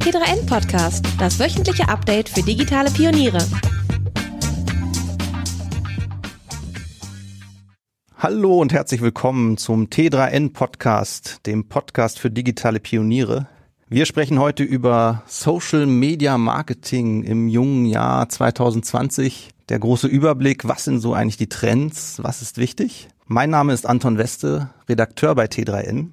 T3N Podcast, das wöchentliche Update für digitale Pioniere. Hallo und herzlich willkommen zum T3N Podcast, dem Podcast für digitale Pioniere. Wir sprechen heute über Social Media Marketing im jungen Jahr 2020. Der große Überblick, was sind so eigentlich die Trends, was ist wichtig? Mein Name ist Anton Weste, Redakteur bei T3N.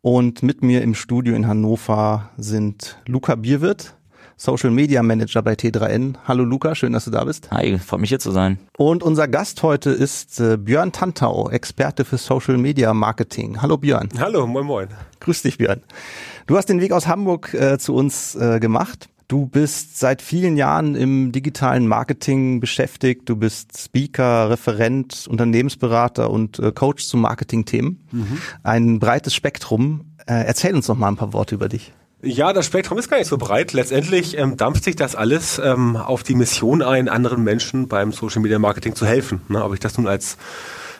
Und mit mir im Studio in Hannover sind Luca Bierwirt, Social Media Manager bei T3N. Hallo Luca, schön, dass du da bist. Hi, freut mich hier zu sein. Und unser Gast heute ist äh, Björn Tantau, Experte für Social Media Marketing. Hallo Björn. Hallo, moin moin. Grüß dich Björn. Du hast den Weg aus Hamburg äh, zu uns äh, gemacht. Du bist seit vielen Jahren im digitalen Marketing beschäftigt. Du bist Speaker, Referent, Unternehmensberater und äh, Coach zu Marketingthemen. Mhm. Ein breites Spektrum. Äh, erzähl uns noch mal ein paar Worte über dich. Ja, das Spektrum ist gar nicht so breit. Letztendlich ähm, dampft sich das alles ähm, auf die Mission ein, anderen Menschen beim Social Media Marketing zu helfen. Ne, ob ich das nun als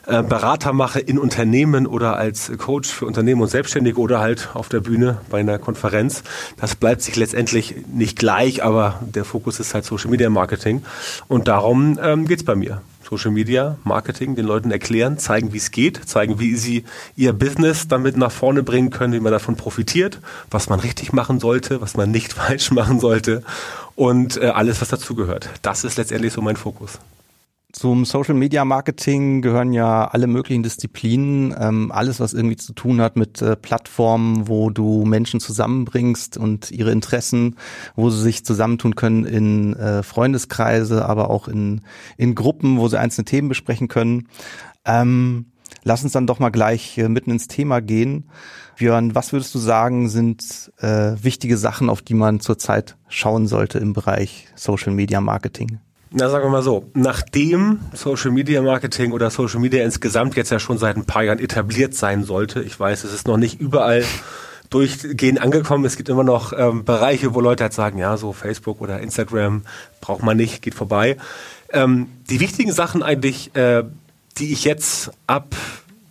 äh, Berater mache in Unternehmen oder als Coach für Unternehmen und Selbstständige oder halt auf der Bühne bei einer Konferenz. Das bleibt sich letztendlich nicht gleich, aber der Fokus ist halt Social Media Marketing. Und darum ähm, geht's bei mir. Social Media Marketing den Leuten erklären, zeigen, wie es geht, zeigen, wie sie ihr Business damit nach vorne bringen können, wie man davon profitiert, was man richtig machen sollte, was man nicht falsch machen sollte und äh, alles, was dazugehört. Das ist letztendlich so mein Fokus. Zum Social Media Marketing gehören ja alle möglichen Disziplinen, ähm, alles was irgendwie zu tun hat mit äh, Plattformen, wo du Menschen zusammenbringst und ihre Interessen, wo sie sich zusammentun können in äh, Freundeskreise, aber auch in, in Gruppen, wo sie einzelne Themen besprechen können. Ähm, lass uns dann doch mal gleich äh, mitten ins Thema gehen. Björn, was würdest du sagen, sind äh, wichtige Sachen, auf die man zurzeit schauen sollte im Bereich Social Media Marketing? Na, sagen wir mal so, nachdem Social Media Marketing oder Social Media insgesamt jetzt ja schon seit ein paar Jahren etabliert sein sollte, ich weiß, es ist noch nicht überall durchgehend angekommen. Es gibt immer noch ähm, Bereiche, wo Leute halt sagen, ja, so Facebook oder Instagram braucht man nicht, geht vorbei. Ähm, die wichtigen Sachen eigentlich, äh, die ich jetzt ab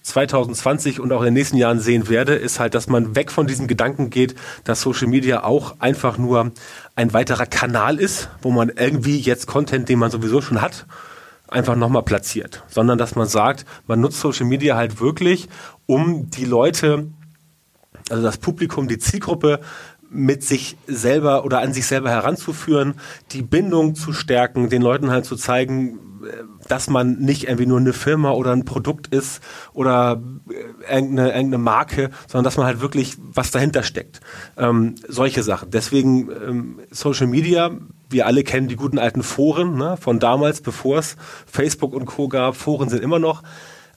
2020 und auch in den nächsten Jahren sehen werde, ist halt, dass man weg von diesem Gedanken geht, dass Social Media auch einfach nur ein weiterer Kanal ist, wo man irgendwie jetzt Content, den man sowieso schon hat, einfach nochmal platziert, sondern dass man sagt, man nutzt Social Media halt wirklich, um die Leute, also das Publikum, die Zielgruppe mit sich selber oder an sich selber heranzuführen, die Bindung zu stärken, den Leuten halt zu zeigen, dass man nicht irgendwie nur eine Firma oder ein Produkt ist oder äh, irgendeine, irgendeine Marke, sondern dass man halt wirklich was dahinter steckt. Ähm, solche Sachen. Deswegen ähm, Social Media, wir alle kennen die guten alten Foren ne, von damals, bevor es Facebook und Co. gab. Foren sind immer noch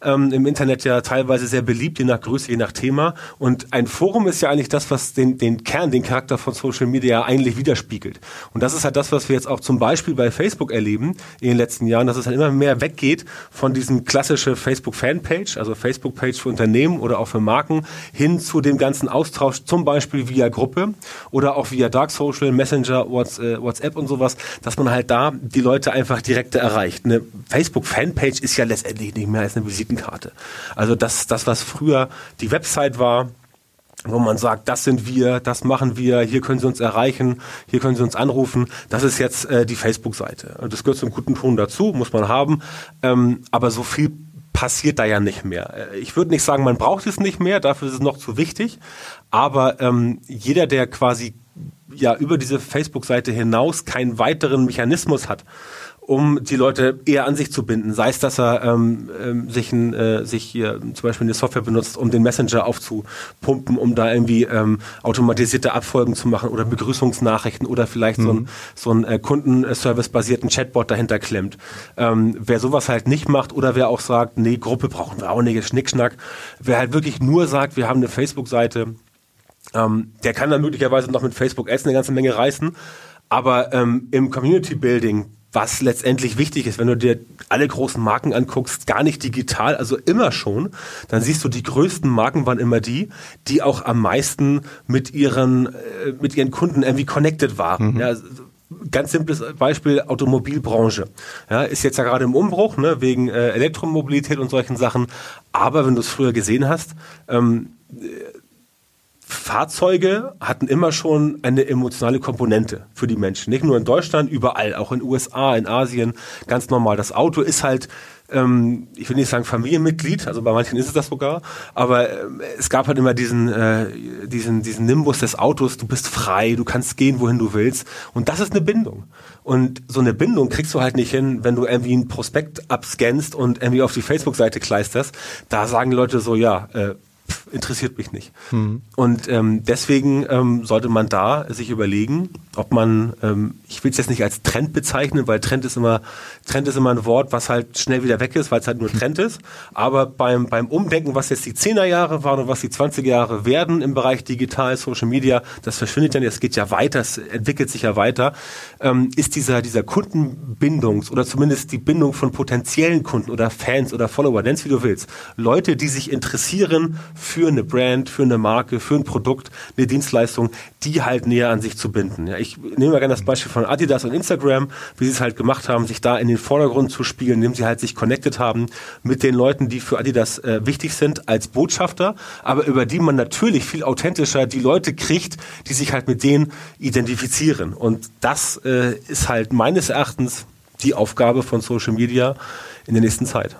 ähm, im Internet ja teilweise sehr beliebt, je nach Größe, je nach Thema. Und ein Forum ist ja eigentlich das, was den, den Kern, den Charakter von Social Media eigentlich widerspiegelt. Und das ist halt das, was wir jetzt auch zum Beispiel bei Facebook erleben in den letzten Jahren, dass es halt immer mehr weggeht von diesem klassischen Facebook-Fanpage, also Facebook-Page für Unternehmen oder auch für Marken, hin zu dem ganzen Austausch, zum Beispiel via Gruppe oder auch via Dark Social, Messenger, äh, WhatsApp und sowas, dass man halt da die Leute einfach direkt erreicht. Eine Facebook-Fanpage ist ja letztendlich nicht mehr als eine Visite Visitenkarte. Also das, das, was früher die Website war, wo man sagt, das sind wir, das machen wir, hier können Sie uns erreichen, hier können Sie uns anrufen. Das ist jetzt äh, die Facebook-Seite. Das gehört zum guten Ton dazu, muss man haben. Ähm, aber so viel passiert da ja nicht mehr. Äh, ich würde nicht sagen, man braucht es nicht mehr, dafür ist es noch zu wichtig. Aber ähm, jeder, der quasi ja über diese Facebook-Seite hinaus keinen weiteren Mechanismus hat, um die Leute eher an sich zu binden. Sei es, dass er ähm, ähm, sich, ein, äh, sich hier zum Beispiel eine Software benutzt, um den Messenger aufzupumpen, um da irgendwie ähm, automatisierte Abfolgen zu machen oder Begrüßungsnachrichten oder vielleicht mhm. so ein, so ein äh, Kundenservice-basierten Chatbot dahinter klemmt. Ähm, wer sowas halt nicht macht oder wer auch sagt, nee, Gruppe brauchen wir auch nicht, Schnickschnack. Wer halt wirklich nur sagt, wir haben eine Facebook-Seite, ähm, der kann dann möglicherweise noch mit Facebook Ads eine ganze Menge reißen. Aber ähm, im Community Building was letztendlich wichtig ist, wenn du dir alle großen Marken anguckst, gar nicht digital, also immer schon, dann siehst du, die größten Marken waren immer die, die auch am meisten mit ihren, äh, mit ihren Kunden irgendwie connected waren. Mhm. Ja, ganz simples Beispiel Automobilbranche. Ja, ist jetzt ja gerade im Umbruch, ne, wegen äh, Elektromobilität und solchen Sachen. Aber wenn du es früher gesehen hast, ähm, Fahrzeuge hatten immer schon eine emotionale Komponente für die Menschen. Nicht nur in Deutschland, überall, auch in USA, in Asien, ganz normal. Das Auto ist halt ähm, ich will nicht sagen Familienmitglied, also bei manchen ist es das sogar, aber äh, es gab halt immer diesen, äh, diesen, diesen Nimbus des Autos, du bist frei, du kannst gehen, wohin du willst und das ist eine Bindung. Und so eine Bindung kriegst du halt nicht hin, wenn du irgendwie ein Prospekt abscannst und irgendwie auf die Facebook-Seite kleisterst. Da sagen Leute so, ja, äh, interessiert mich nicht. Mhm. Und ähm, deswegen ähm, sollte man da sich überlegen, ob man, ähm, ich will es jetzt nicht als Trend bezeichnen, weil Trend ist immer, Trend ist immer ein Wort, was halt schnell wieder weg ist, weil es halt nur Trend ist. Aber beim, beim Umdenken, was jetzt die 10er Jahre waren und was die 20er Jahre werden im Bereich digital, Social Media, das verschwindet dann, es geht ja weiter, es entwickelt sich ja weiter, ähm, ist dieser, dieser Kundenbindungs- oder zumindest die Bindung von potenziellen Kunden oder Fans oder Follower, nenn's wie du willst. Leute, die sich interessieren für eine Brand, für eine Marke, für ein Produkt, eine Dienstleistung, die halt näher an sich zu binden. Ja, ich nehme mal gerne das Beispiel von Adidas und Instagram, wie sie es halt gemacht haben, sich da in den Vordergrund zu spielen, indem sie halt sich connected haben mit den Leuten, die für Adidas äh, wichtig sind als Botschafter, aber über die man natürlich viel authentischer die Leute kriegt, die sich halt mit denen identifizieren. Und das äh, ist halt meines Erachtens die Aufgabe von Social Media in der nächsten Zeit.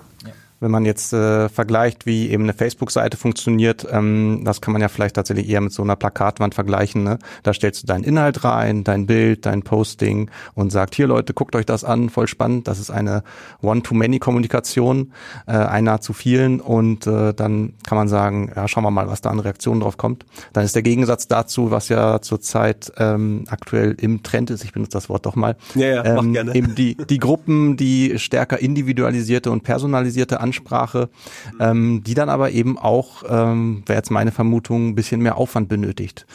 Wenn man jetzt äh, vergleicht, wie eben eine Facebook-Seite funktioniert, ähm, das kann man ja vielleicht tatsächlich eher mit so einer Plakatwand vergleichen. Ne? Da stellst du deinen Inhalt rein, dein Bild, dein Posting und sagt, hier Leute, guckt euch das an, voll spannend. Das ist eine One-to-Many-Kommunikation, äh, einer zu vielen und äh, dann kann man sagen, ja, schauen wir mal, was da an Reaktionen drauf kommt. Dann ist der Gegensatz dazu, was ja zurzeit ähm, aktuell im Trend ist, ich benutze das Wort doch mal, ja, ja, ähm, mach gerne. eben die, die Gruppen, die stärker individualisierte und personalisierte Ansprache, ähm, die dann aber eben auch, ähm, wäre jetzt meine Vermutung, ein bisschen mehr Aufwand benötigt.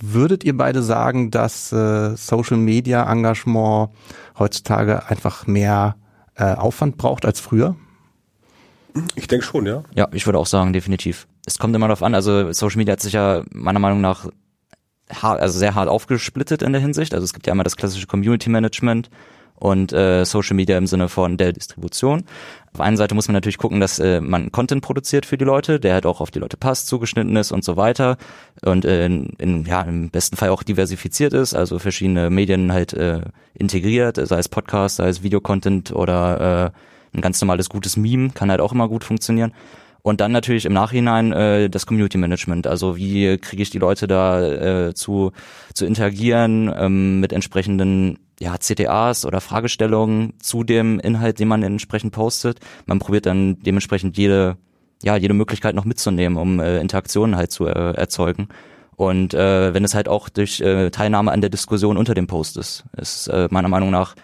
Würdet ihr beide sagen, dass äh, Social Media Engagement heutzutage einfach mehr äh, Aufwand braucht als früher? Ich denke schon, ja. Ja, ich würde auch sagen, definitiv. Es kommt immer darauf an, also Social Media hat sich ja meiner Meinung nach hart, also sehr hart aufgesplittet in der Hinsicht. Also es gibt ja einmal das klassische Community Management und äh, Social Media im Sinne von der Distribution. Auf einer Seite muss man natürlich gucken, dass äh, man Content produziert für die Leute, der halt auch auf die Leute passt, zugeschnitten ist und so weiter und äh, in, in, ja im besten Fall auch diversifiziert ist, also verschiedene Medien halt äh, integriert, sei es Podcast, sei es Videocontent oder äh, ein ganz normales gutes Meme kann halt auch immer gut funktionieren. Und dann natürlich im Nachhinein äh, das Community Management. Also wie kriege ich die Leute da äh, zu, zu interagieren ähm, mit entsprechenden ja, CTAs oder Fragestellungen zu dem Inhalt, den man entsprechend postet. Man probiert dann dementsprechend jede, ja, jede Möglichkeit noch mitzunehmen, um äh, Interaktionen halt zu äh, erzeugen. Und äh, wenn es halt auch durch äh, Teilnahme an der Diskussion unter dem Post ist, ist äh, meiner Meinung nach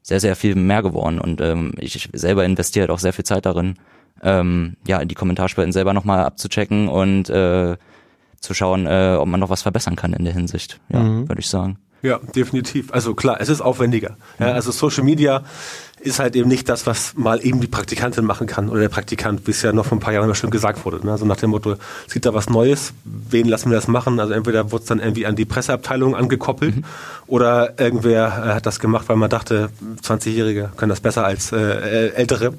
sehr, sehr viel mehr geworden. Und ähm, ich selber investiere halt auch sehr viel Zeit darin, ähm, ja, in die Kommentarspalten selber nochmal abzuchecken und äh, zu schauen, äh, ob man noch was verbessern kann in der Hinsicht, ja, mhm. würde ich sagen. Ja, definitiv. Also klar, es ist aufwendiger. Ja, also Social Media ist halt eben nicht das, was mal eben die Praktikantin machen kann oder der Praktikant, wie es ja noch vor ein paar Jahren bestimmt gesagt wurde. Ne? Also nach dem Motto, es gibt da was Neues, wen lassen wir das machen? Also entweder wurde es dann irgendwie an die Presseabteilung angekoppelt mhm. oder irgendwer äh, hat das gemacht, weil man dachte, 20-Jährige können das besser als äh, Ältere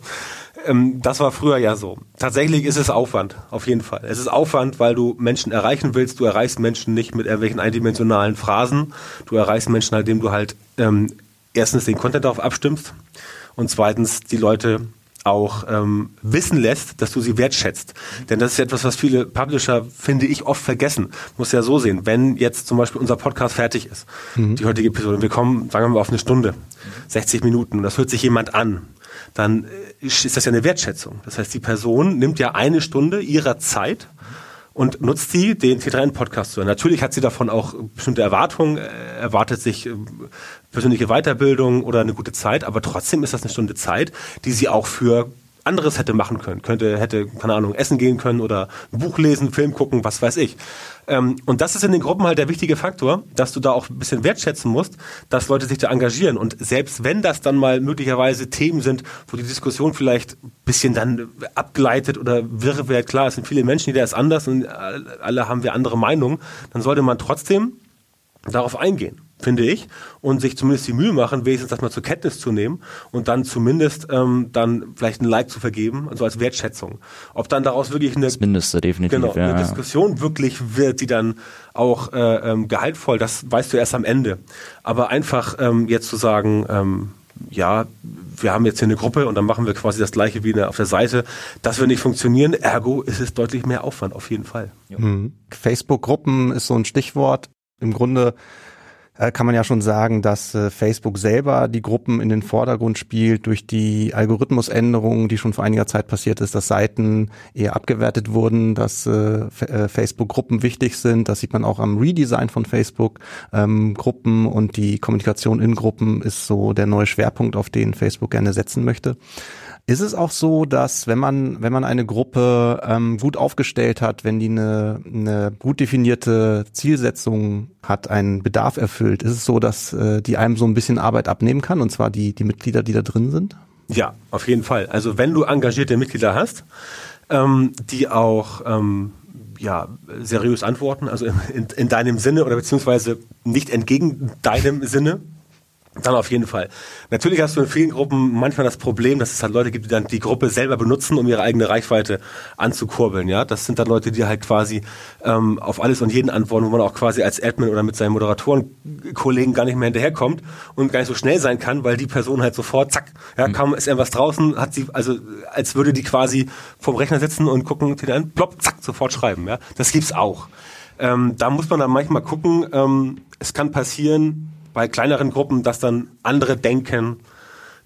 ähm, das war früher ja so. Tatsächlich ist es Aufwand, auf jeden Fall. Es ist Aufwand, weil du Menschen erreichen willst. Du erreichst Menschen nicht mit irgendwelchen eindimensionalen Phrasen. Du erreichst Menschen, halt, indem du halt ähm, erstens den Content darauf abstimmst und zweitens die Leute auch ähm, wissen lässt, dass du sie wertschätzt. Denn das ist etwas, was viele Publisher, finde ich, oft vergessen. Muss ja so sehen, wenn jetzt zum Beispiel unser Podcast fertig ist, mhm. die heutige Episode, wir kommen, sagen wir mal, auf eine Stunde, 60 Minuten, und das hört sich jemand an, dann äh, ist das ja eine Wertschätzung. Das heißt, die Person nimmt ja eine Stunde ihrer Zeit und nutzt sie, den T3N-Podcast zu hören. Natürlich hat sie davon auch bestimmte Erwartungen, äh, erwartet sich äh, persönliche Weiterbildung oder eine gute Zeit, aber trotzdem ist das eine Stunde Zeit, die sie auch für anderes hätte machen können. Könnte, hätte, keine Ahnung, essen gehen können oder ein Buch lesen, Film gucken, was weiß ich. Ähm, und das ist in den Gruppen halt der wichtige Faktor, dass du da auch ein bisschen wertschätzen musst, dass Leute sich da engagieren. Und selbst wenn das dann mal möglicherweise Themen sind, wo die Diskussion vielleicht ein bisschen dann abgleitet oder wirre wird, klar, es sind viele Menschen, jeder ist anders und alle haben wir andere Meinungen, dann sollte man trotzdem darauf eingehen finde ich, und sich zumindest die Mühe machen, wenigstens das mal zur Kenntnis zu nehmen und dann zumindest ähm, dann vielleicht ein Like zu vergeben, also als Wertschätzung. Ob dann daraus wirklich eine, Das Mindeste, definitiv. genau, ja, eine ja. Diskussion wirklich wird, die dann auch äh, ähm, gehaltvoll, das weißt du erst am Ende. Aber einfach ähm, jetzt zu sagen, ähm, ja, wir haben jetzt hier eine Gruppe und dann machen wir quasi das gleiche wie auf der Seite, das wird nicht funktionieren, ergo ist es deutlich mehr Aufwand, auf jeden Fall. Mhm. Facebook-Gruppen ist so ein Stichwort. Im Grunde kann man ja schon sagen, dass äh, Facebook selber die Gruppen in den Vordergrund spielt durch die Algorithmusänderungen, die schon vor einiger Zeit passiert ist, dass Seiten eher abgewertet wurden, dass äh, äh, Facebook-Gruppen wichtig sind. Das sieht man auch am Redesign von Facebook. Ähm, und die Kommunikation in Gruppen ist so der neue Schwerpunkt, auf den Facebook gerne setzen möchte. Ist es auch so, dass wenn man wenn man eine Gruppe ähm, gut aufgestellt hat, wenn die eine, eine gut definierte Zielsetzung hat, einen Bedarf erfüllt, ist es so, dass äh, die einem so ein bisschen Arbeit abnehmen kann und zwar die die Mitglieder, die da drin sind? Ja, auf jeden Fall. Also wenn du engagierte Mitglieder hast, ähm, die auch ähm, ja, seriös antworten, also in, in, in deinem Sinne oder beziehungsweise nicht entgegen deinem Sinne, dann auf jeden Fall. Natürlich hast du in vielen Gruppen manchmal das Problem, dass es halt Leute gibt, die dann die Gruppe selber benutzen, um ihre eigene Reichweite anzukurbeln. Ja, das sind dann Leute, die halt quasi ähm, auf alles und jeden antworten, wo man auch quasi als Admin oder mit seinen Moderatorenkollegen gar nicht mehr hinterherkommt und gar nicht so schnell sein kann, weil die Person halt sofort, zack, ja, kaum ist irgendwas draußen, hat sie, also als würde die quasi vorm Rechner sitzen und gucken, an, plopp, zack, sofort schreiben. Ja, das gibt's auch. Ähm, da muss man dann manchmal gucken. Ähm, es kann passieren bei kleineren Gruppen, dass dann andere denken,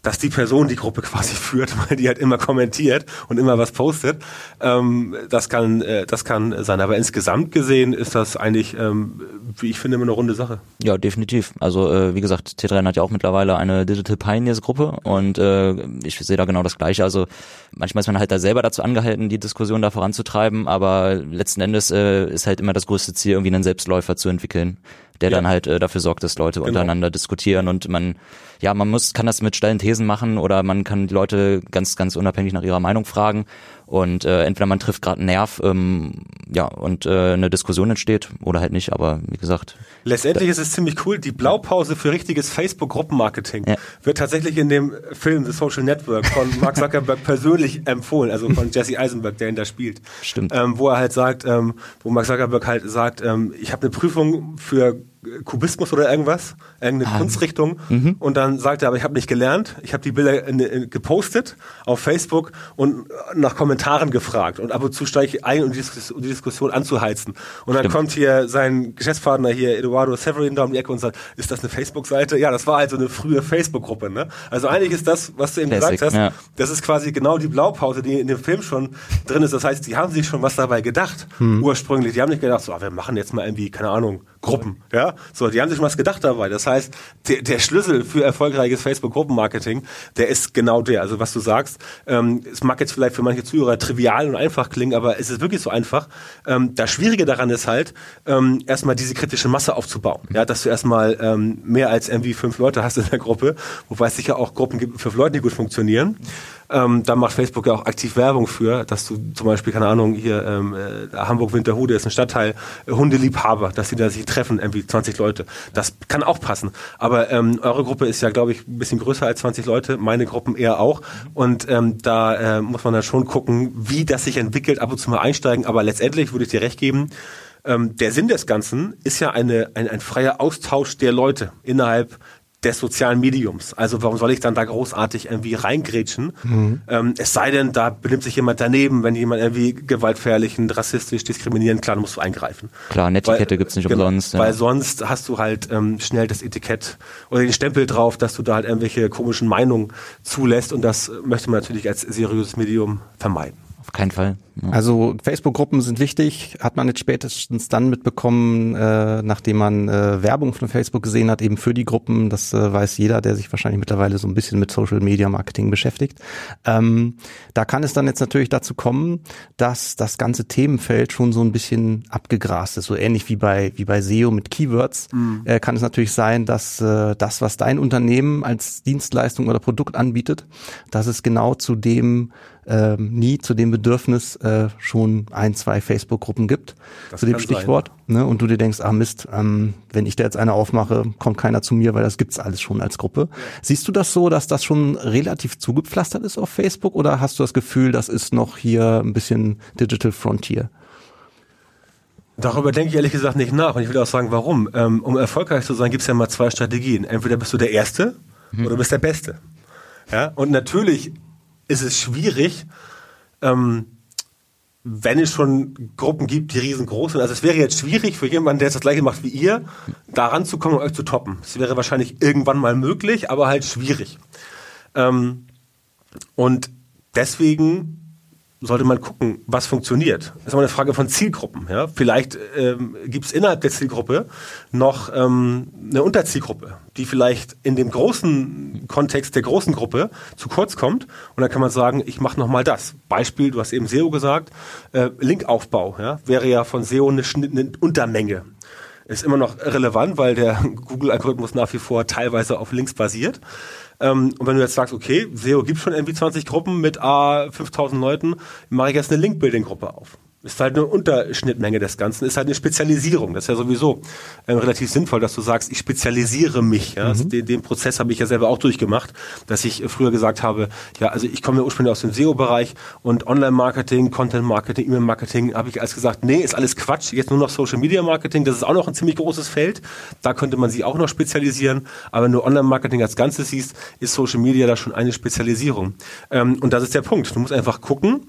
dass die Person die Gruppe quasi führt, weil die halt immer kommentiert und immer was postet. Ähm, das kann, äh, das kann sein. Aber insgesamt gesehen ist das eigentlich, ähm, wie ich finde, immer eine runde Sache. Ja, definitiv. Also äh, wie gesagt, T3N hat ja auch mittlerweile eine Digital Pioneers Gruppe und äh, ich sehe da genau das Gleiche. Also manchmal ist man halt da selber dazu angehalten, die Diskussion da voranzutreiben, aber letzten Endes äh, ist halt immer das größte Ziel, irgendwie einen Selbstläufer zu entwickeln, der Ja. dann halt äh, dafür sorgt, dass Leute untereinander diskutieren und man, ja, man muss, kann das mit steilen Thesen machen oder man kann die Leute ganz, ganz unabhängig nach ihrer Meinung fragen und äh, entweder man trifft gerade einen Nerv, ähm, ja, und äh, eine Diskussion entsteht oder halt nicht, aber wie gesagt, Letztendlich ist es ziemlich cool. Die Blaupause für richtiges Facebook-Gruppenmarketing Ja. wird tatsächlich in dem Film The Social Network von Mark Zuckerberg persönlich empfohlen, also von Jesse Eisenberg, der ihn da spielt. Stimmt. Ähm, wo er halt sagt, ähm, wo Mark Zuckerberg halt sagt, ähm, ich habe eine Prüfung für Kubismus oder irgendwas, irgendeine Kunstrichtung und dann sagt er, aber ich habe nicht gelernt, ich habe die Bilder in, in, gepostet auf Facebook und nach Kommentaren gefragt und ab und zu steige ich ein, um die, um die Diskussion anzuheizen. Und dann Stimmt. kommt hier sein Geschäftspartner hier, Eduardo Severin, da um die Ecke und sagt, ist das eine Facebook-Seite? Ja, das war halt so eine frühe Facebook-Gruppe. Ne? Also eigentlich ist das, was du eben Classic, gesagt hast, ja. das ist quasi genau die Blaupause, die in dem Film schon drin ist. Das heißt, die haben sich schon was dabei gedacht, Hm. ursprünglich. Die haben nicht gedacht, so, ah, wir machen jetzt mal irgendwie, keine Ahnung, Gruppen. Ja, so, die haben sich was gedacht dabei. Das heißt, der, der Schlüssel für erfolgreiches Facebook-Gruppenmarketing, der ist genau der. Also was du sagst, ähm, es mag jetzt vielleicht für manche Zuhörer trivial und einfach klingen, aber es ist wirklich so einfach. Ähm, das Schwierige daran ist halt, ähm, erstmal diese kritische Masse aufzubauen. Ja, dass du erstmal ähm, mehr als irgendwie fünf Leute hast in der Gruppe, wobei es sicher auch Gruppen gibt fünf Leuten, die gut funktionieren. Ähm, da macht Facebook ja auch aktiv Werbung für, dass du zum Beispiel, keine Ahnung, hier ähm, äh, Hamburg-Winterhude ist ein Stadtteil, äh, Hundeliebhaber, dass die da sich treffen, irgendwie 20 Leute. Das kann auch passen. Aber ähm, eure Gruppe ist ja, glaube ich, ein bisschen größer als 20 Leute, meine Gruppen eher auch. Und ähm, da äh, muss man dann schon gucken, wie das sich entwickelt, ab und zu mal einsteigen. Aber letztendlich würde ich dir recht geben, ähm, der Sinn des Ganzen ist ja eine, ein, ein freier Austausch der Leute innerhalb des sozialen Mediums. Also warum soll ich dann da großartig irgendwie reingrätschen? Ähm, es sei denn, da benimmt sich jemand daneben, wenn jemand irgendwie gewaltverherrlichend, rassistisch, diskriminierend, klar, dann musst du eingreifen. Klar, Netiquette gibt's nicht umsonst, ja. Weil sonst hast du halt ähm, schnell das Etikett oder den Stempel drauf, dass du da halt irgendwelche komischen Meinungen zulässt und das möchte man natürlich als seriöses Medium vermeiden. Auf keinen Fall. Ja. Also Facebook-Gruppen sind wichtig, hat man jetzt spätestens dann mitbekommen, äh, nachdem man äh, Werbung von Facebook gesehen hat, eben für die Gruppen. Das äh, weiß jeder, der sich wahrscheinlich mittlerweile so ein bisschen mit Social Media Marketing beschäftigt. Ähm, da kann es dann jetzt natürlich dazu kommen, dass das ganze Themenfeld schon so ein bisschen abgegrast ist. So ähnlich wie bei wie bei SEO mit Keywords äh, kann es natürlich sein, dass äh, das, was dein Unternehmen als Dienstleistung oder Produkt anbietet, dass es genau zu dem ähm, nie zu dem Bedürfnis äh, schon ein, zwei Facebook-Gruppen gibt Das zu dem Stichwort. Ne? Und du dir denkst, ah Mist, ähm, wenn ich da jetzt eine aufmache, kommt keiner zu mir, weil das gibt's alles schon als Gruppe. Siehst du das so, dass das schon relativ zugepflastert ist auf Facebook oder hast du das Gefühl, das ist noch hier ein bisschen Digital Frontier? Darüber denke ich ehrlich gesagt nicht nach und ich will auch sagen, warum. Ähm, um erfolgreich zu sein, gibt es ja mal zwei Strategien. Entweder bist du der Erste oder du bist der Beste. Ja? Und natürlich ist es schwierig, ähm, wenn es schon Gruppen gibt, die riesengroß sind. Also es wäre jetzt schwierig für jemanden, der das gleiche macht wie ihr, da ranzukommen und euch zu toppen. Es wäre wahrscheinlich irgendwann mal möglich, aber halt schwierig. Ähm, und deswegen sollte man gucken, was funktioniert. Das ist immer eine Frage von Zielgruppen. Ja? Vielleicht ähm, gibt es innerhalb der Zielgruppe noch ähm, eine Unterzielgruppe, die vielleicht in dem großen Kontext der großen Gruppe zu kurz kommt. Und dann kann man sagen, ich mache nochmal das. Beispiel, du hast eben SEO gesagt, äh, Linkaufbau ja? wäre ja von SEO eine, eine Untermenge. Ist immer noch relevant, weil der Google-Algorithmus nach wie vor teilweise auf Links basiert. Ähm, und wenn du jetzt sagst, okay, SEO gibt schon irgendwie 20 Gruppen mit A 5000 Leuten, mache ich jetzt eine Link-Building-Gruppe auf. Ist halt eine Unterschnittmenge des Ganzen, ist halt eine Spezialisierung. Das ist ja sowieso ähm, relativ sinnvoll, dass du sagst, ich spezialisiere mich. Ja? Also den, den Prozess habe ich ja selber auch durchgemacht, dass ich äh, früher gesagt habe, ja, also ich komme ja ursprünglich aus dem SEO-Bereich und Online-Marketing, Content-Marketing, E-Mail-Marketing, habe ich als gesagt, nee, ist alles Quatsch, jetzt nur noch Social-Media-Marketing, das ist auch noch ein ziemlich großes Feld. Da könnte man sich auch noch spezialisieren, aber wenn du Online-Marketing als Ganzes siehst, ist Social Media da schon eine Spezialisierung. Ähm, und das ist der Punkt. Du musst einfach gucken,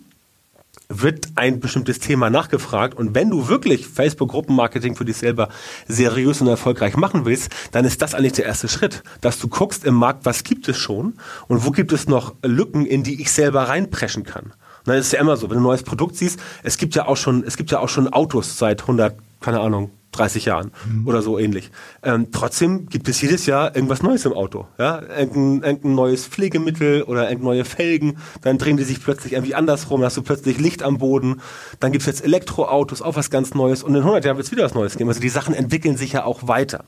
wird ein bestimmtes Thema nachgefragt und wenn du wirklich Facebook-Gruppenmarketing für dich selber seriös und erfolgreich machen willst, dann ist das eigentlich der erste Schritt, dass du guckst im Markt, was gibt es schon und wo gibt es noch Lücken, in die ich selber reinpreschen kann. Dann ist es ja immer so, wenn du ein neues Produkt siehst, es gibt ja auch schon, es gibt ja auch schon Autos seit 100, keine Ahnung, 30 Jahren oder so ähnlich. Ähm, trotzdem gibt es jedes Jahr irgendwas Neues im Auto. Ja? Irgendein, irgendein neues Pflegemittel oder irgendeine neue Felgen. Dann drehen die sich plötzlich irgendwie andersrum. Dann hast du plötzlich Licht am Boden. Dann gibt es jetzt Elektroautos, auch was ganz Neues. Und in 100 Jahren wird es wieder was Neues geben. Also die Sachen entwickeln sich ja auch weiter.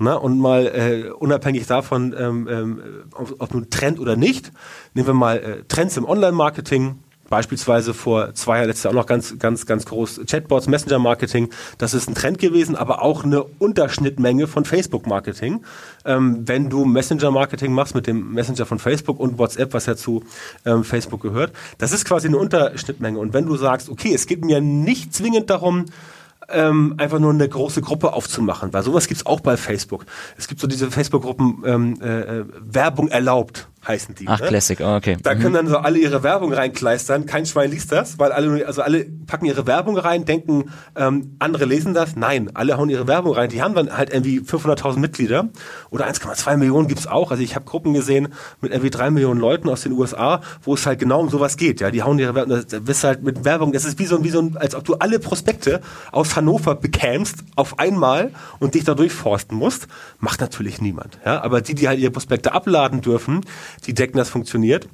Na, und mal äh, unabhängig davon, ähm, ähm, ob, ob nun Trend oder nicht, nehmen wir mal äh, Trends im Online-Marketing, Beispielsweise vor zwei Jahren, letztes Jahr auch noch ganz, ganz, ganz groß Chatbots, Messenger-Marketing. Das ist ein Trend gewesen, aber auch eine Unterschnittmenge von Facebook-Marketing. Ähm, wenn du Messenger-Marketing machst mit dem Messenger von Facebook und WhatsApp, was ja zu ähm, Facebook gehört, das ist quasi eine Unterschnittmenge. Und wenn du sagst, okay, es geht mir nicht zwingend darum, ähm, einfach nur eine große Gruppe aufzumachen, weil sowas gibt's auch bei Facebook. Es gibt so diese Facebook-Gruppen ähm, äh, Werbung erlaubt heißen die. Ach, ne? Classic, oh, okay. Da Mhm. können dann so alle ihre Werbung reinkleistern. Kein Schwein liest das, weil alle, also alle packen ihre Werbung rein, denken, ähm, andere lesen das. Nein, alle hauen ihre Werbung rein. Die haben dann halt irgendwie 500.000 Mitglieder oder 1,2 Millionen gibt's auch. Also ich habe Gruppen gesehen mit irgendwie drei Millionen Leuten aus den USA, wo es halt genau um sowas geht. Ja, die hauen ihre Werbung, da bist halt mit Werbung. Das ist wie so, wie so, ein- als ob du alle Prospekte aus Hannover bekämst auf einmal und dich da durchforsten musst. Macht natürlich niemand. Ja, aber die, die halt ihre Prospekte abladen dürfen, die decken, das funktioniert.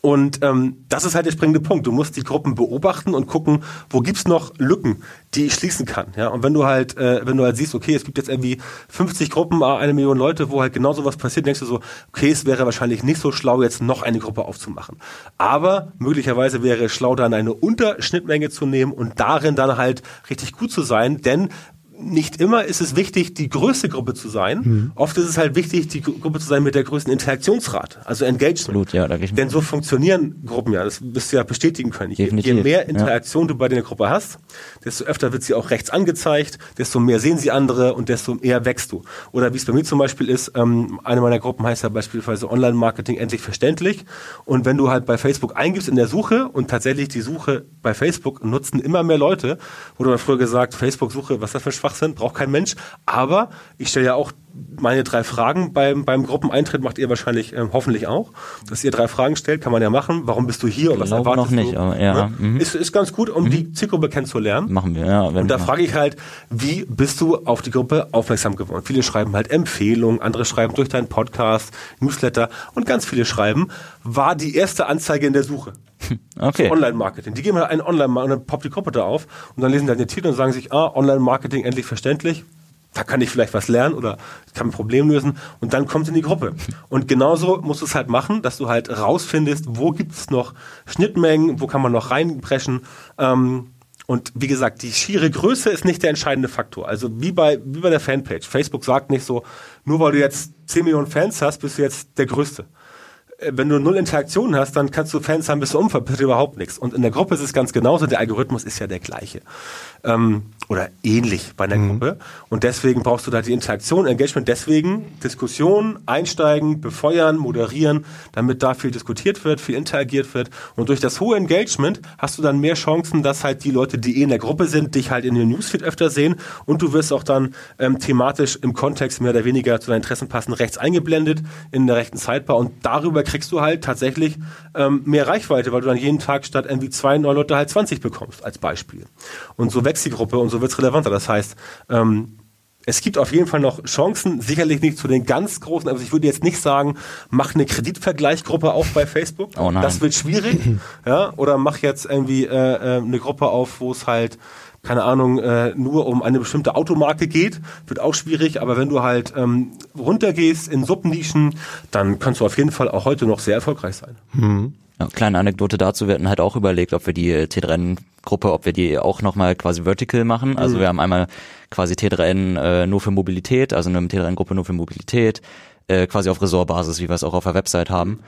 Und ähm, das ist halt der springende Punkt. Du musst die Gruppen beobachten und gucken, wo gibt's noch Lücken, die ich schließen kann. Ja, und wenn du halt, äh, wenn du halt siehst, okay, es gibt jetzt irgendwie 50 Gruppen, ah, eine Million Leute, wo halt genau sowas passiert, denkst du so, okay, es wäre wahrscheinlich nicht so schlau, jetzt noch eine Gruppe aufzumachen. Aber möglicherweise wäre es schlau, dann eine Unterschnittmenge zu nehmen und darin dann halt richtig gut zu sein, denn nicht immer ist es wichtig, die größte Gruppe zu sein. Oft ist es halt wichtig, die Gru- Gruppe zu sein mit der größten Interaktionsrate, also Engagement. Absolut, ja, da ich. Denn so funktionieren Gruppen ja, das wirst du ja bestätigen können. Je, je mehr ja. Interaktion du bei der Gruppe hast, desto öfter wird sie auch rechts angezeigt, desto mehr sehen sie andere und desto eher wächst du. Oder wie es bei mir zum Beispiel ist, ähm, eine meiner Gruppen heißt ja beispielsweise Online-Marketing endlich verständlich. Und wenn du halt bei Facebook eingibst in der Suche und tatsächlich die Suche bei Facebook nutzen immer mehr Leute, wurde dann früher gesagt, Facebook-Suche, was ist das für ein Schwachsinn, braucht kein Mensch. Aber ich stelle ja auch meine drei Fragen beim, beim Gruppeneintritt macht ihr wahrscheinlich ähm, hoffentlich auch, dass ihr drei Fragen stellt, kann man ja machen. Warum bist du hier und was Glaube erwartest noch nicht, du? aber ja, Ne? mhm. Ist, ist ganz gut, um die Zielgruppe kennenzulernen. Machen wir, ja. Und da frage ich halt, wie bist du auf die Gruppe aufmerksam geworden? Viele schreiben halt Empfehlungen, andere schreiben durch deinen Podcast, Newsletter und ganz viele schreiben, war die erste Anzeige in der Suche. okay. Online-Marketing. Die geben halt einen Online- und dann poppt die Gruppe da auf und dann lesen die halt den Titel und sagen sich, ah, Online-Marketing endlich verständlich. Da kann ich vielleicht was lernen oder kann ein Problem lösen und dann kommt in die Gruppe. Und genauso musst du es halt machen, dass du halt rausfindest, wo gibt es noch Schnittmengen, wo kann man noch reinbrechen. Ähm, und wie gesagt, die schiere Größe ist nicht der entscheidende Faktor. Also wie bei, wie bei der Fanpage. Facebook sagt nicht so, nur weil du jetzt 10 Millionen Fans hast, bist du jetzt der Größte. Äh, wenn du null Interaktionen hast, dann kannst du Fans haben, bist du umverpasst überhaupt nichts. Und in der Gruppe ist es ganz genauso, der Algorithmus ist ja der gleiche. Ähm, oder ähnlich bei einer mhm. Gruppe. Und deswegen brauchst du da die Interaktion, Engagement. Deswegen Diskussion, einsteigen, befeuern, moderieren, damit da viel diskutiert wird, viel interagiert wird. Und durch das hohe Engagement hast du dann mehr Chancen, dass halt die Leute, die eh in der Gruppe sind, dich halt in den Newsfeed öfter sehen. Und du wirst auch dann ähm, thematisch im Kontext mehr oder weniger zu deinen Interessen passend rechts eingeblendet in der rechten Sidebar. Und darüber kriegst du halt tatsächlich ähm, mehr Reichweite, weil du dann jeden Tag statt irgendwie zwei neue Leute halt 20 bekommst, als Beispiel. Und so wächst die Gruppe und so wird es relevanter. Das heißt, ähm, es gibt auf jeden Fall noch Chancen, sicherlich nicht zu den ganz großen, also ich würde jetzt nicht sagen, mach eine Kreditvergleichgruppe auf bei Facebook. Oh nein. Das wird schwierig. ja, oder mach jetzt irgendwie äh, äh, eine Gruppe auf, wo es halt keine Ahnung, äh, nur um eine bestimmte Automarke geht, wird auch schwierig, aber wenn du halt ähm, runtergehst in Subnischen, dann kannst du auf jeden Fall auch heute noch sehr erfolgreich sein. Mhm. Ja, kleine Anekdote dazu, wir hatten halt auch überlegt, ob wir die T3N-Gruppe, ob wir die auch nochmal quasi vertical machen. Also mhm. wir haben einmal quasi T3N äh, nur für Mobilität, also eine T3N-Gruppe nur für Mobilität, äh, quasi auf Ressortbasis, wie wir es auch auf der Website haben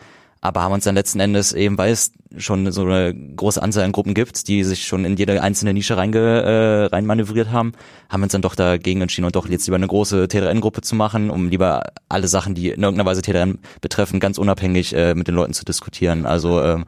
aber haben uns dann letzten Endes eben, weil es schon so eine große Anzahl an Gruppen gibt, die sich schon in jede einzelne Nische reinge, äh, reinmanövriert haben, haben wir uns dann doch dagegen entschieden und doch jetzt lieber eine große TDRN-Gruppe zu machen, um lieber alle Sachen, die in irgendeiner Weise TDRN betreffen, ganz unabhängig äh, mit den Leuten zu diskutieren. Also ähm,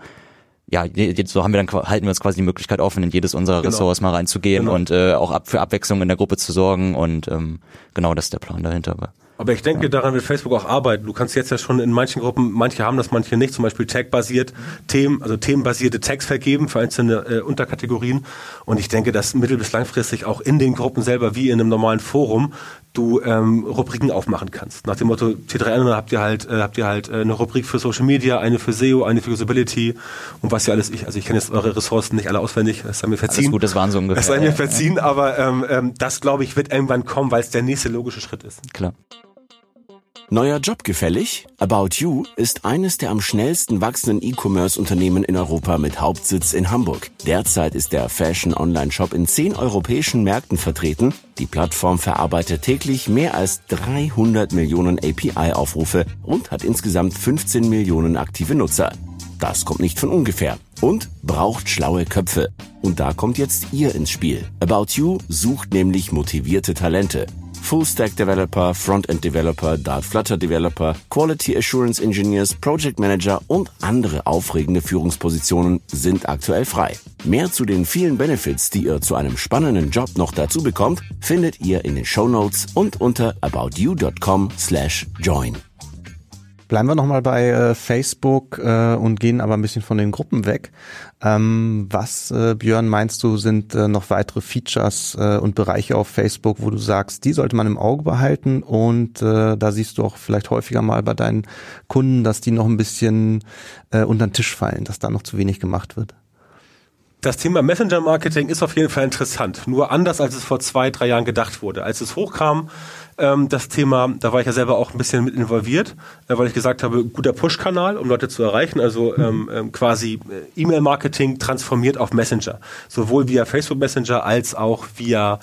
ja, jetzt so haben wir dann halten wir uns quasi die Möglichkeit offen, in jedes unserer genau. Ressorts mal reinzugehen genau. und äh, auch ab, für Abwechslung in der Gruppe zu sorgen und ähm, genau das ist der Plan dahinter. Aber ich denke, daran wird Facebook auch arbeiten. Du kannst jetzt ja schon in manchen Gruppen, manche haben das, manche nicht, zum Beispiel Tag-basiert Themen, also themenbasierte Tags vergeben für einzelne äh, Unterkategorien. Und ich denke, dass mittel- bis langfristig auch in den Gruppen selber wie in einem normalen Forum du ähm, Rubriken aufmachen kannst. Nach dem Motto T3N habt ihr halt äh, habt ihr halt äh, eine Rubrik für Social Media, eine für SEO, eine für Usability und was ja alles ich. Also ich kenne jetzt eure Ressourcen nicht alle auswendig. Das sei mir verziehen. Alles gut, das waren so ungefähr. Das sei mir verziehen, aber ähm, ähm, das glaube ich wird irgendwann kommen, weil es der nächste logische Schritt ist. Klar. Neuer Job gefällig? About You ist eines der am schnellsten wachsenden E-Commerce-Unternehmen in Europa mit Hauptsitz in Hamburg. Derzeit ist der Fashion-Online-Shop in zehn europäischen Märkten vertreten. Die Plattform verarbeitet täglich mehr als 300 Millionen API-Aufrufe und hat insgesamt 15 Millionen aktive Nutzer. Das kommt nicht von ungefähr und braucht schlaue Köpfe. Und da kommt jetzt ihr ins Spiel. About You sucht nämlich motivierte Talente. Full-Stack Developer, Frontend Developer, Dart Flutter Developer, Quality Assurance Engineers, Project Manager und andere aufregende Führungspositionen sind aktuell frei. Mehr zu den vielen Benefits, die ihr zu einem spannenden Job noch dazu bekommt, findet ihr in den Show Notes und unter aboutyou.com slash join. Bleiben wir nochmal bei äh, Facebook äh, und gehen aber ein bisschen von den Gruppen weg. Ähm, was, äh, Björn, meinst du, sind äh, noch weitere Features äh, und Bereiche auf Facebook, wo du sagst, die sollte man im Auge behalten und äh, da siehst du auch vielleicht häufiger mal bei deinen Kunden, dass die noch ein bisschen äh, unter den Tisch fallen, dass da noch zu wenig gemacht wird? Das Thema Messenger-Marketing ist auf jeden Fall interessant, nur anders, als es vor zwei, drei Jahren gedacht wurde. Als es hochkam, ähm, das Thema, da war ich ja selber auch ein bisschen mit involviert, äh, weil ich gesagt habe, guter Push-Kanal, um Leute zu erreichen, also ähm, ähm, quasi äh, E-Mail-Marketing transformiert auf Messenger, sowohl via Facebook Messenger als auch via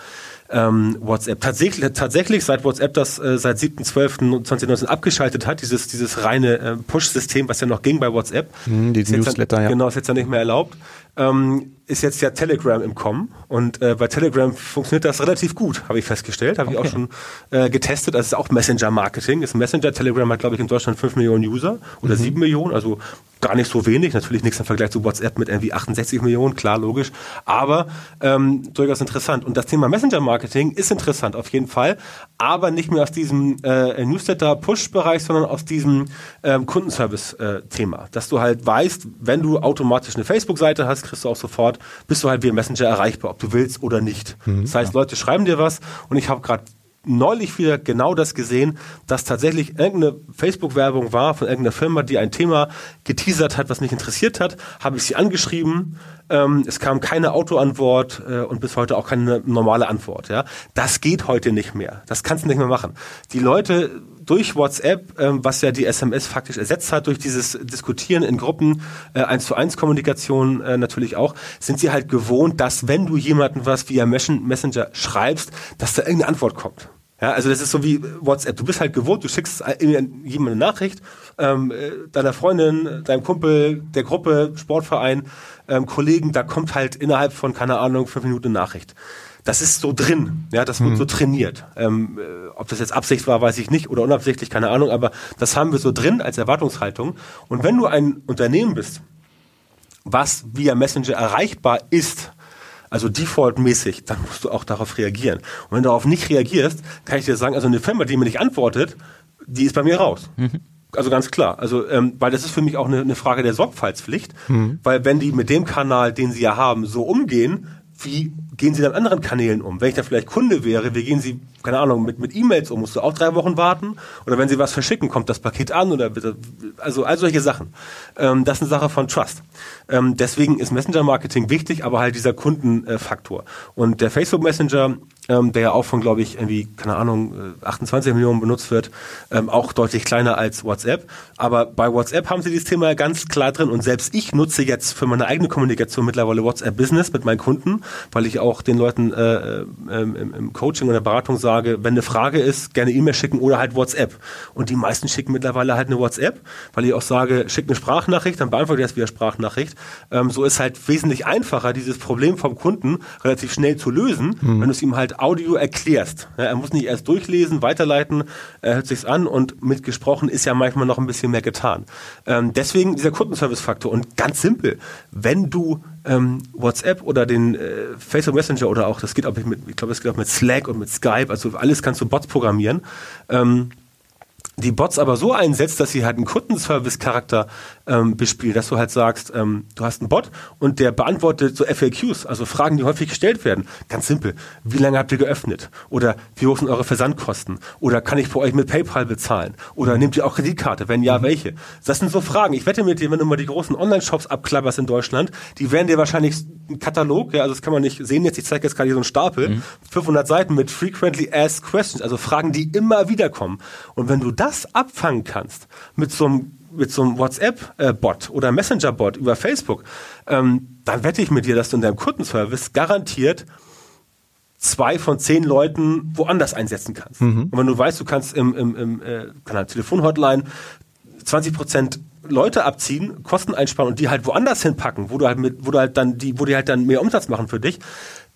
ähm, WhatsApp. Tatsächlich, tatsächlich, seit WhatsApp das äh, seit 7.12.2019 abgeschaltet hat, dieses, dieses reine äh, Push-System, was ja noch ging bei WhatsApp. Mhm, die Newsletter, ja. Genau, ist jetzt ja nicht mehr erlaubt. Ähm, ist jetzt ja Telegram im Kommen und äh, bei Telegram funktioniert das relativ gut, habe ich festgestellt, habe okay. ich auch schon äh, getestet. Das ist auch Messenger-Marketing, ist Messenger. Telegram hat, glaube ich, in Deutschland 5 Millionen User oder mhm. 7 Millionen, also gar nicht so wenig. Natürlich nichts im Vergleich zu WhatsApp mit irgendwie 68 Millionen, klar, logisch. Aber ähm, durchaus interessant. Und das Thema Messenger-Marketing ist interessant auf jeden Fall, aber nicht mehr aus diesem äh, Newsletter-Push-Bereich, sondern aus diesem ähm, Kundenservice-Thema. Dass du halt weißt, wenn du automatisch eine Facebook-Seite hast, kriegst du auch sofort bist du halt via Messenger erreichbar, ob du willst oder nicht. Mhm, das heißt, ja. Leute schreiben dir was und ich habe gerade neulich wieder genau das gesehen, dass tatsächlich irgendeine Facebook-Werbung war von irgendeiner Firma, die ein Thema geteasert hat, was mich interessiert hat, habe ich sie angeschrieben, ähm, es kam keine Autoantwort äh, und bis heute auch keine normale Antwort. Ja, Das geht heute nicht mehr. Das kannst du nicht mehr machen. Die Leute durch WhatsApp, ähm, was ja die SMS faktisch ersetzt hat, durch dieses Diskutieren in Gruppen, äh, eins zu eins Kommunikation äh, natürlich auch, sind sie halt gewohnt, dass wenn du jemanden was via Messenger schreibst, dass da irgendeine Antwort kommt. Ja, also das ist so wie WhatsApp. Du bist halt gewohnt, du schickst jemandem eine Nachricht, ähm, äh, deiner Freundin, deinem Kumpel, der Gruppe, Sportverein, ähm, Kollegen, da kommt halt innerhalb von, keine Ahnung, fünf Minuten eine Nachricht das ist so drin, ja, das wird mhm. so trainiert. Ähm, äh, ob das jetzt Absicht war, weiß ich nicht, oder unabsichtlich, keine Ahnung, aber das haben wir so drin als Erwartungshaltung. Und wenn du ein Unternehmen bist, was via Messenger erreichbar ist, also defaultmäßig, dann musst du auch darauf reagieren. Und wenn du darauf nicht reagierst, kann ich dir sagen, also eine Firma, die mir nicht antwortet, die ist bei mir raus. Mhm. Also ganz klar. Also, ähm, weil das ist für mich auch eine, eine Frage der Sorgfaltspflicht, mhm. weil wenn die mit dem Kanal, den sie ja haben, so umgehen, wie gehen Sie dann anderen Kanälen um? Wenn ich da vielleicht Kunde wäre, wie gehen Sie, keine Ahnung, mit, mit E-Mails um? Musst du auch drei Wochen warten? Oder wenn Sie was verschicken, kommt das Paket an? Oder also all solche Sachen. Ähm, das ist eine Sache von Trust. Ähm, deswegen ist Messenger-Marketing wichtig, aber halt dieser Kundenfaktor. Und der Facebook Messenger ähm, der ja auch von, glaube ich, irgendwie, keine Ahnung, 28 äh, Millionen benutzt wird, ähm, auch deutlich kleiner als WhatsApp. Aber bei WhatsApp haben sie dieses Thema ganz klar drin und selbst ich nutze jetzt für meine eigene Kommunikation mittlerweile WhatsApp Business mit meinen Kunden, weil ich auch den Leuten äh, äh, im, im Coaching und der Beratung sage, wenn eine Frage ist, gerne E-Mail schicken oder halt WhatsApp. Und die meisten schicken mittlerweile halt eine WhatsApp, weil ich auch sage, schick eine Sprachnachricht, dann beantworte ich das via Sprachnachricht. Ähm, so ist halt wesentlich einfacher, dieses Problem vom Kunden relativ schnell zu lösen, mhm. wenn du es ihm halt Audio erklärst. Er muss nicht erst durchlesen, weiterleiten, er hört sich's an und mit gesprochen ist ja manchmal noch ein bisschen mehr getan. Ähm, deswegen dieser Kundenservice-Faktor und ganz simpel, wenn du ähm, WhatsApp oder den äh, Facebook Messenger oder auch, das geht auch mit, ich glaube, das geht auch mit Slack und mit Skype, also alles kannst du Bots programmieren. Ähm, die Bots aber so einsetzt, dass sie halt einen Kundenservice-Charakter ähm, bespielen, dass du halt sagst, ähm, du hast einen Bot und der beantwortet so FAQs, also Fragen, die häufig gestellt werden. Ganz simpel. Wie lange habt ihr geöffnet? Oder wie hoch sind eure Versandkosten? Oder kann ich für euch mit PayPal bezahlen? Oder nehmt ihr auch Kreditkarte? Wenn ja, welche? Das sind so Fragen. Ich wette mit dir, wenn du mal die großen Online-Shops abklapperst in Deutschland, die werden dir wahrscheinlich einen Katalog, ja, also das kann man nicht sehen jetzt, ich zeige jetzt gerade hier so einen Stapel, mhm. 500 Seiten mit Frequently Asked Questions, also Fragen, die immer wieder kommen. Und wenn du das abfangen kannst mit so einem mit so einem WhatsApp-Bot oder Messenger-Bot über Facebook, ähm, dann wette ich mit dir, dass du in deinem Kundenservice garantiert zwei von zehn Leuten woanders einsetzen kannst. Mhm. Und wenn du weißt, du kannst im, im, im äh, Telefonhotline 20 Prozent Leute abziehen, Kosten einsparen und die halt woanders hinpacken, wo du halt mit, wo du halt dann die, wo die halt dann mehr Umsatz machen für dich,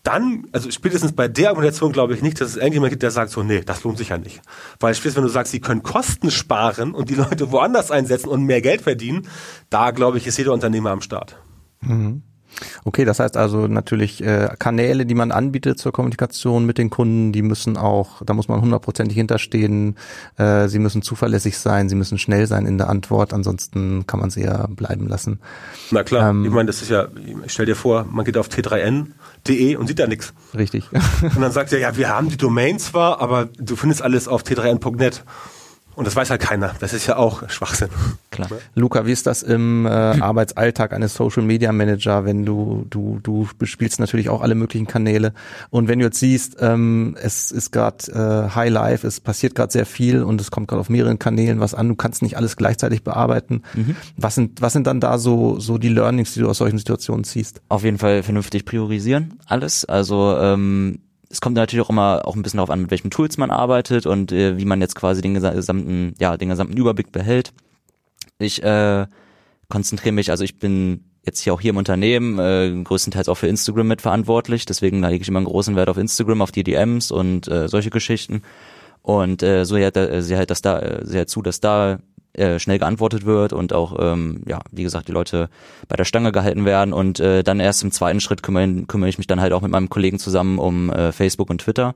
dann, also spätestens bei der Argumentation glaube ich nicht, dass es irgendjemand gibt, der sagt so, nee, das lohnt sich ja nicht. Weil spätestens wenn du sagst, sie können Kosten sparen und die Leute woanders einsetzen und mehr Geld verdienen, da glaube ich, ist jeder Unternehmer am Start. Mhm. Okay, das heißt also natürlich äh, Kanäle, die man anbietet zur Kommunikation mit den Kunden, die müssen auch, da muss man hundertprozentig hinterstehen, äh, sie müssen zuverlässig sein, sie müssen schnell sein in der Antwort, ansonsten kann man sie ja bleiben lassen. Na klar, ähm, ich meine, das ist ja, ich stell dir vor, man geht auf t3n.de und sieht da nichts. Richtig. Und dann sagt er, ja, wir haben die Domain zwar, aber du findest alles auf t3n.net. Und das weiß halt keiner. Das ist ja auch Schwachsinn. Klar. Luca, wie ist das im äh, Arbeitsalltag eines Social Media Manager, wenn du, du, du bespielst natürlich auch alle möglichen Kanäle. Und wenn du jetzt siehst, ähm, es ist gerade äh, High Life, es passiert gerade sehr viel und es kommt gerade auf mehreren Kanälen was an, du kannst nicht alles gleichzeitig bearbeiten. Mhm. Was sind, was sind dann da so, so die Learnings, die du aus solchen Situationen ziehst? Auf jeden Fall vernünftig priorisieren alles. Also ähm, es kommt natürlich auch immer auch ein bisschen darauf an, mit welchen Tools man arbeitet und äh, wie man jetzt quasi den gesamten, ja, den gesamten Überblick behält. Ich äh, konzentriere mich, also ich bin jetzt hier auch hier im Unternehmen äh, größtenteils auch für Instagram mitverantwortlich, deswegen lege ich immer einen großen Wert auf Instagram, auf die DMs und äh, solche Geschichten. Und äh, so hört äh, sie halt das da, äh, sehr zu, dass da äh, schnell geantwortet wird und auch, ähm, ja, wie gesagt, die Leute bei der Stange gehalten werden. Und äh, dann erst im zweiten Schritt kümmere, kümmere ich mich dann halt auch mit meinem Kollegen zusammen um äh, Facebook und Twitter.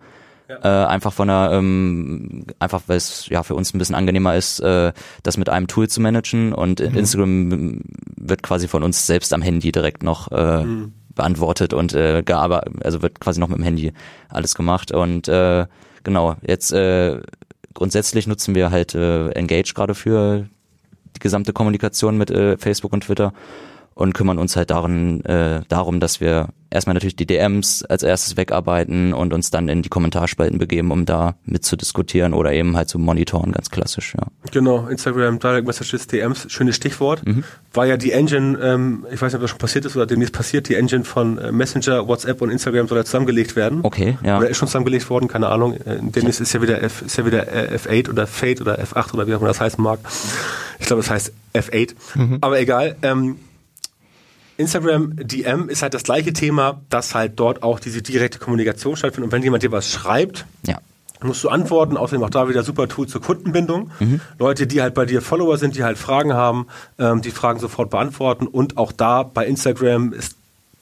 Ja. Äh, einfach von einer, ähm, einfach weil es ja für uns ein bisschen angenehmer ist, äh, das mit einem Tool zu managen und mhm. Instagram wird quasi von uns selbst am Handy direkt noch äh, mhm. beantwortet und äh, gearbeitet, also wird quasi noch mit dem Handy alles gemacht und äh, genau. Jetzt äh, grundsätzlich nutzen wir halt äh, Engage gerade für die gesamte Kommunikation mit äh, Facebook und Twitter und kümmern uns halt darin, äh, darum, dass wir erstmal natürlich die DMs als erstes wegarbeiten und uns dann in die Kommentarspalten begeben, um da mitzudiskutieren oder eben halt zu monitoren, ganz klassisch, ja. Genau, Instagram, Direct Messages, DMs, schönes Stichwort. Mhm. War ja die Engine, ähm, ich weiß nicht, ob das schon passiert ist oder demnächst passiert, die Engine von äh, Messenger, WhatsApp und Instagram soll ja zusammengelegt werden. Okay, ja. Oder ist schon zusammengelegt worden, keine Ahnung. Äh, demnächst ist ja wieder F, ist ja wieder äh, F8 oder Fate oder F8 oder wie auch immer das heißen mag. Ich glaube, das heißt F8. Mhm. Aber egal. Ähm, Instagram DM ist halt das gleiche Thema, dass halt dort auch diese direkte Kommunikation stattfindet. Und wenn jemand dir was schreibt, ja. musst du antworten. Außerdem auch da wieder super Tool zur Kundenbindung. Mhm. Leute, die halt bei dir Follower sind, die halt Fragen haben, ähm, die Fragen sofort beantworten. Und auch da bei Instagram ist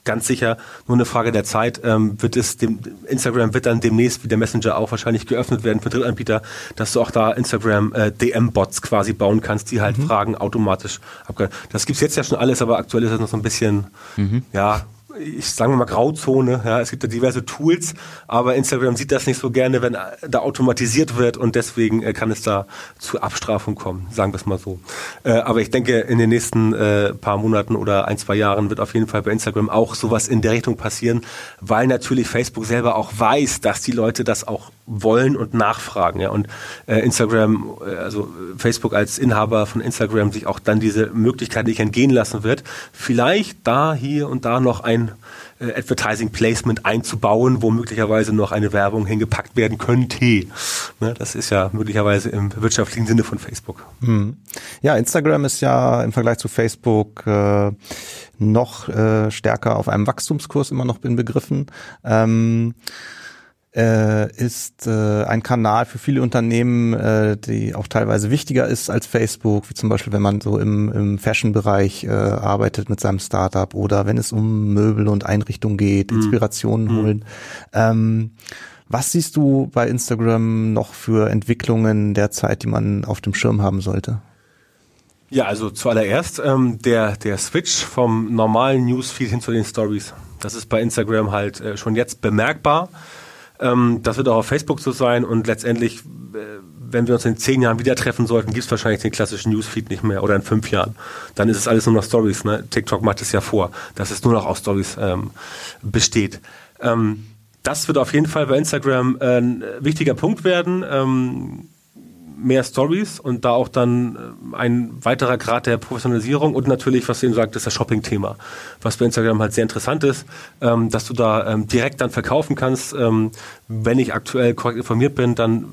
ganz sicher nur eine Frage der Zeit, ähm, wird es dem Instagram wird dann demnächst wie der Messenger auch wahrscheinlich geöffnet werden für Drittanbieter, dass du auch da Instagram äh, DM-Bots quasi bauen kannst, die halt mhm. Fragen automatisch abgreifen. Das gibt's jetzt ja schon alles, aber aktuell ist das noch so ein bisschen, mhm. ja, ich sage mal Grauzone. Ja, es gibt ja diverse Tools, aber Instagram sieht das nicht so gerne, wenn da automatisiert wird und deswegen äh, kann es da zu Abstrafung kommen, sagen wir es mal so. Äh, aber ich denke, in den nächsten äh, paar Monaten oder ein, zwei Jahren wird auf jeden Fall bei Instagram auch sowas in der Richtung passieren, weil natürlich Facebook selber auch weiß, dass die Leute das auch wollen und nachfragen. Ja. Und äh, Instagram, äh, also Facebook als Inhaber von Instagram sich auch dann diese Möglichkeit nicht entgehen lassen wird, vielleicht da, hier und da noch ein äh, Advertising Placement einzubauen, wo möglicherweise noch eine Werbung hingepackt werden könnte. Ne, das ist ja möglicherweise im wirtschaftlichen Sinne von Facebook. Hm. Ja, Instagram ist ja im Vergleich zu Facebook äh, noch äh, stärker auf einem Wachstumskurs immer noch in Begriffen. Ähm, äh, ist äh, ein Kanal für viele Unternehmen, äh, die auch teilweise wichtiger ist als Facebook, wie zum Beispiel, wenn man so im, im Fashion-Bereich äh, arbeitet mit seinem Startup oder wenn es um Möbel und Einrichtungen geht, mhm. Inspirationen mhm. holen. Ähm, was siehst du bei Instagram noch für Entwicklungen derzeit, die man auf dem Schirm haben sollte? Ja, also zuallererst ähm, der, der Switch vom normalen Newsfeed hin zu den Stories. Das ist bei Instagram halt äh, schon jetzt bemerkbar. Ähm, das wird auch auf Facebook so sein und letztendlich, äh, wenn wir uns in zehn Jahren wieder treffen sollten, gibt es wahrscheinlich den klassischen Newsfeed nicht mehr oder in fünf Jahren. Dann ist es alles nur noch Stories. Ne? TikTok macht es ja vor, dass es nur noch aus Stories ähm, besteht. Ähm, das wird auf jeden Fall bei Instagram äh, ein wichtiger Punkt werden. Mehr Stories und da auch dann äh, ein weiterer Grad der Professionalisierung und natürlich, was du eben sagt, ist das Shopping-Thema, was bei Instagram halt sehr interessant ist, ähm, dass du da ähm, direkt dann verkaufen kannst. Ähm, wenn ich aktuell korrekt informiert bin, dann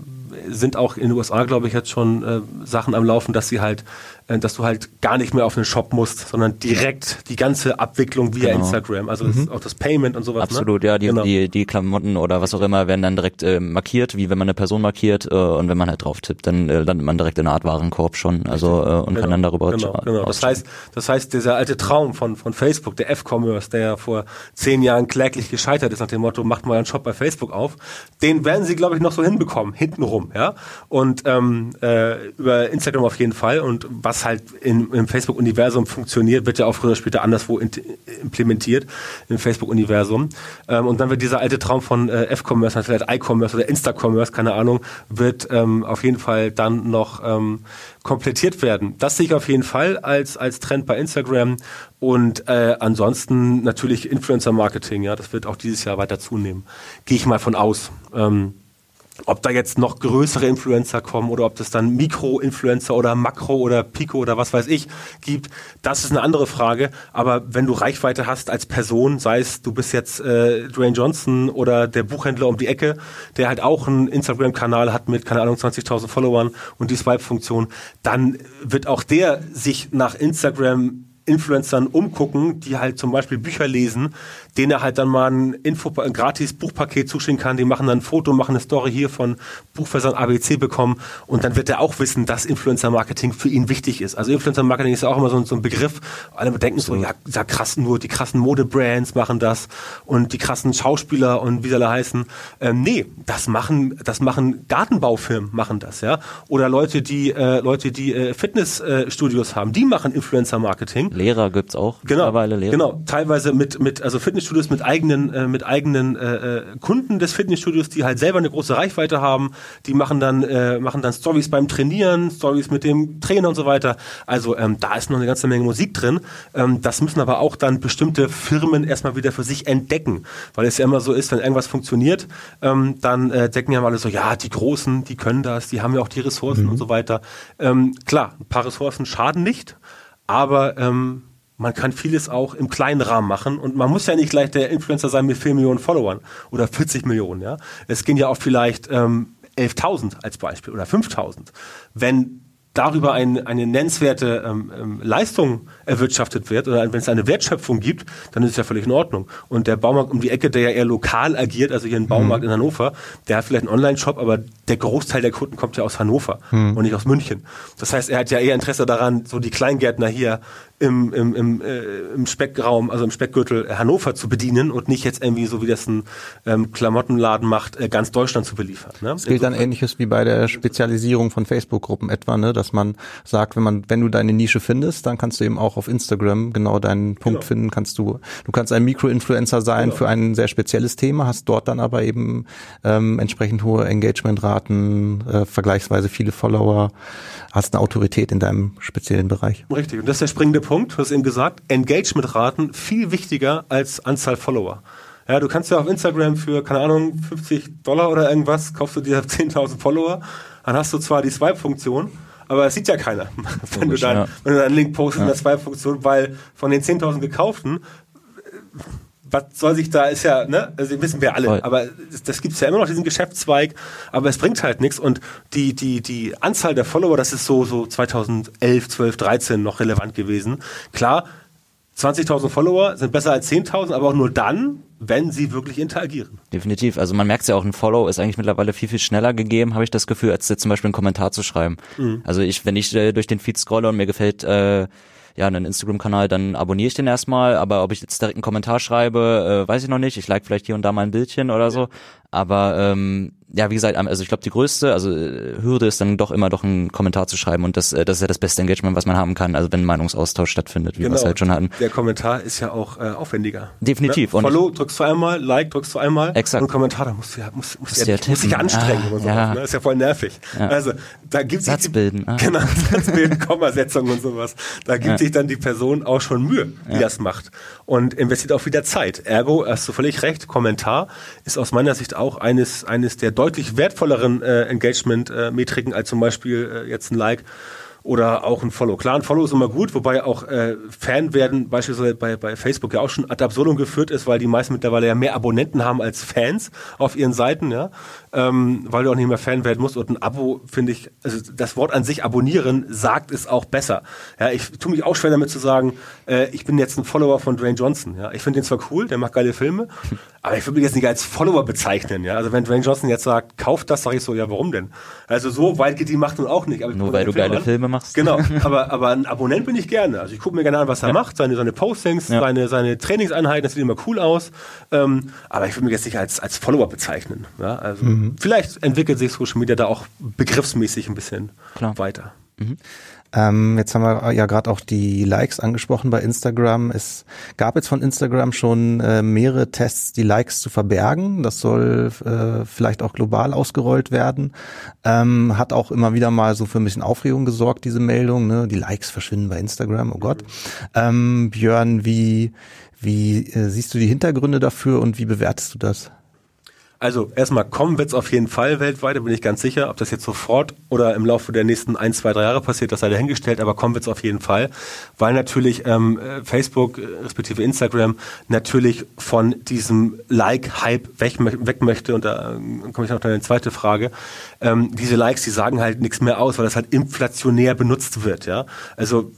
sind auch in den USA, glaube ich, jetzt schon äh, Sachen am Laufen, dass sie halt dass du halt gar nicht mehr auf den Shop musst, sondern direkt die ganze Abwicklung via genau. Instagram, also mhm. das, auch das Payment und sowas. Ne? Absolut, ne? ja, die, genau. die, die Klamotten oder was auch immer werden dann direkt äh, markiert, wie wenn man eine Person markiert äh, und wenn man halt drauf tippt, dann äh, landet man direkt in einer Art Warenkorb schon, also äh, und genau. kann dann darüber genau, genau. Das heißt, das heißt, dieser alte Traum von von Facebook, der F-Commerce, der ja vor zehn Jahren kläglich gescheitert ist nach dem Motto, macht mal einen Shop bei Facebook auf, den werden sie, glaube ich, noch so hinbekommen, hintenrum, ja. Und ähm, äh, über Instagram auf jeden Fall. Und was was halt in, im Facebook-Universum funktioniert, wird ja auch früher oder später anderswo in, implementiert im Facebook-Universum. Ähm, und dann wird dieser alte Traum von äh, F-Commerce, vielleicht I-Commerce oder Insta-Commerce, keine Ahnung, wird ähm, auf jeden Fall dann noch ähm, komplettiert werden. Das sehe ich auf jeden Fall als, als Trend bei Instagram. Und äh, ansonsten natürlich Influencer-Marketing, ja, das wird auch dieses Jahr weiter zunehmen. Gehe ich mal von aus. Ähm, ob da jetzt noch größere Influencer kommen oder ob das dann Mikro-Influencer oder Makro oder Pico oder was weiß ich gibt, das ist eine andere Frage. Aber wenn du Reichweite hast als Person, sei es du bist jetzt äh, Dwayne Johnson oder der Buchhändler um die Ecke, der halt auch einen Instagram-Kanal hat mit, keine Ahnung, 20.000 Followern und die Swipe-Funktion, dann wird auch der sich nach Instagram Influencern umgucken, die halt zum Beispiel Bücher lesen, denen er halt dann mal ein Info, ein gratis Buchpaket zuschicken kann. Die machen dann ein Foto, machen eine Story hier von Buchversand ABC bekommen und dann wird er auch wissen, dass Influencer-Marketing für ihn wichtig ist. Also Influencer-Marketing ist ja auch immer so, so ein Begriff. Alle denken so, ja, ja krass, nur die krassen Modebrands machen das und die krassen Schauspieler und wie soll er heißen. Ähm, nee, das machen, das machen Gartenbaufirmen machen das, ja. Oder Leute, die, äh, Leute, die äh, Fitnessstudios haben, die machen Influencer-Marketing Lehrer gibt's auch Genau, mittlerweile. Lehrer. genau. Teilweise mit mit also Fitnessstudios mit eigenen äh, mit eigenen äh, äh, Kunden des Fitnessstudios, die halt selber eine große Reichweite haben. Die machen dann äh, machen dann Stories beim Trainieren, Stories mit dem Trainer und so weiter. Also ähm, da ist noch eine ganze Menge Musik drin. Ähm, das müssen aber auch dann bestimmte Firmen erstmal wieder für sich entdecken, weil es ja immer so ist, wenn irgendwas funktioniert, ähm, dann äh, denken ja mal alle so, ja die Großen, die können das, die haben ja auch die Ressourcen und so weiter. Ähm, klar, ein paar Ressourcen schaden nicht, aber ähm, man kann vieles auch im kleinen Rahmen machen und man muss ja nicht gleich der Influencer sein mit 4 Millionen Followern oder 40 Millionen. Ja, es gehen ja auch vielleicht ähm, 11.000 als Beispiel oder 5.000. Wenn darüber ein, eine nennenswerte ähm, ähm, Leistung erwirtschaftet wird oder wenn es eine Wertschöpfung gibt, dann ist es ja völlig in Ordnung. Und der Baumarkt um die Ecke, der ja eher lokal agiert, also hier ein Baumarkt in Hannover, der hat vielleicht einen Online-Shop, aber der Großteil der Kunden kommt ja aus Hannover und nicht aus München. Das heißt, er hat ja eher Interesse daran, so die Kleingärtner hier im, im, im, äh, im Speckraum, also im Speckgürtel Hannover zu bedienen und nicht jetzt irgendwie, so wie das ein ähm, Klamottenladen macht, äh, ganz Deutschland zu beliefern. Ne? Es gilt dann ähnliches wie bei der Spezialisierung von Facebook-Gruppen etwa, ne, dass man sagt, wenn man, wenn du deine Nische findest, dann kannst du eben auch auf Instagram genau deinen Punkt Genau. finden, kannst du, du kannst ein Mikroinfluencer sein Genau. für ein sehr spezielles Thema, hast dort dann aber eben ähm, entsprechend hohe Engagementraten, äh, vergleichsweise viele Follower, hast eine Autorität in deinem speziellen Bereich. Richtig. Und das ist der springende Punkt, du hast eben gesagt, Engagement-Raten viel wichtiger als Anzahl Follower. Ja, du kannst ja auf Instagram für, keine Ahnung, 50 Dollar oder irgendwas, kaufst du dir 10.000 Follower, dann hast du zwar die Swipe-Funktion, aber es sieht ja keiner, wenn, du Logisch, dann, ja. wenn du dann einen Link postest in der Swipe-Funktion, weil von den 10.000 gekauften, was soll sich da, ist ja, ne, also wissen wir alle, Voll. aber das, das gibt's ja immer noch, diesen Geschäftszweig, aber es bringt halt nichts und die, die, die Anzahl der Follower, das ist so, so 2011, 12, 13 noch relevant gewesen. Klar, 20.000 Follower sind besser als 10.000, aber auch nur dann, wenn sie wirklich interagieren. Definitiv. Also man merkt ja auch, ein Follow ist eigentlich mittlerweile viel, viel schneller gegeben, habe ich das Gefühl, als jetzt zum Beispiel einen Kommentar zu schreiben. Also ich, wenn ich äh, durch den Feed scrolle und mir gefällt äh, ja einen Instagram-Kanal, dann abonniere ich den erstmal, aber ob ich jetzt direkt einen Kommentar schreibe, äh, weiß ich noch nicht. Ich like vielleicht hier und da mal ein Bildchen oder so. Aber ähm, ja, wie gesagt, also ich glaube, die größte also äh, Hürde ist dann doch immer doch einen Kommentar zu schreiben und das, äh, das ist ja das beste Engagement, was man haben kann, also wenn ein Meinungsaustausch stattfindet, wie wir es halt schon hatten. Der Kommentar ist ja auch äh, aufwendiger. Definitiv. Ne? Und Follow drückst du einmal, Like drückst du einmal. Exakt. Und Kommentar, da musst du ja, musst, musst, Musst ja, musst dich anstrengen Ah, so. ja. Ne? Ist ja voll nervig. Ja. Also, da gibt sich Satz die, bilden, ah. Genau, Satz bilden, Kommasetzung und sowas. Da gibt Ja. sich dann die Person auch schon Mühe, die das macht. Und investiert auch wieder Zeit. Ergo, hast du völlig recht, Kommentar ist aus meiner Sicht auch eines, eines der deutlich wertvolleren äh, Engagement-Metriken als zum Beispiel äh, jetzt ein Like oder auch ein Follow. Klar, ein Follow ist immer gut, wobei auch äh, Fan werden beispielsweise bei, bei Facebook ja auch schon ad absurdum geführt ist, weil die meisten mittlerweile ja mehr Abonnenten haben als Fans auf ihren Seiten, ja, ähm, weil du auch nicht mehr Fan werden musst und ein Abo finde ich, also das Wort an sich abonnieren sagt es auch besser. Ja, ich tue mich auch schwer damit zu sagen, äh, ich bin jetzt ein Follower von Dwayne Johnson. Ja, ich finde den zwar cool, der macht geile Filme, aber ich würde mich jetzt nicht als Follower bezeichnen. Ja, also wenn Dwayne Johnson jetzt sagt, kauft das, sage ich so, ja, warum denn? Also so weit geht die Macht nun auch nicht. Aber ich Nur weil du Film geile an. Filme machst. Genau, aber, aber ein Abonnent bin ich gerne. Also ich gucke mir gerne an, was er macht, seine, seine Postings, Ja. seine, seine Trainingseinheiten, das sieht immer cool aus. Ähm, aber ich würde mich jetzt nicht als, als Follower bezeichnen. Ja, also vielleicht entwickelt sich Social Media da auch begriffsmäßig ein bisschen Klar. weiter. Ähm, jetzt haben wir ja gerade auch die Likes angesprochen bei Instagram. Es gab jetzt von Instagram schon äh, mehrere Tests, die Likes zu verbergen. Das soll äh, vielleicht auch global ausgerollt werden. Ähm, hat auch immer wieder mal so für ein bisschen Aufregung gesorgt, diese Meldung. Ne? Die Likes verschwinden bei Instagram, oh Gott. Ähm, Björn, wie, wie äh, siehst du die Hintergründe dafür und wie bewertest du das? Also erstmal kommen wird's auf jeden Fall weltweit, da bin ich ganz sicher. Ob das jetzt sofort oder im Laufe der nächsten ein, zwei, drei Jahre passiert, das sei dahingestellt, aber kommen wird's auf jeden Fall. Weil natürlich ähm, äh, Facebook, äh, respektive Instagram, natürlich von diesem Like-Hype weg, weg möchte. Und da ähm, komme ich noch auf eine zweite Frage. Ähm, diese Likes, die sagen halt nichts mehr aus, weil das halt inflationär benutzt wird. Ja, Also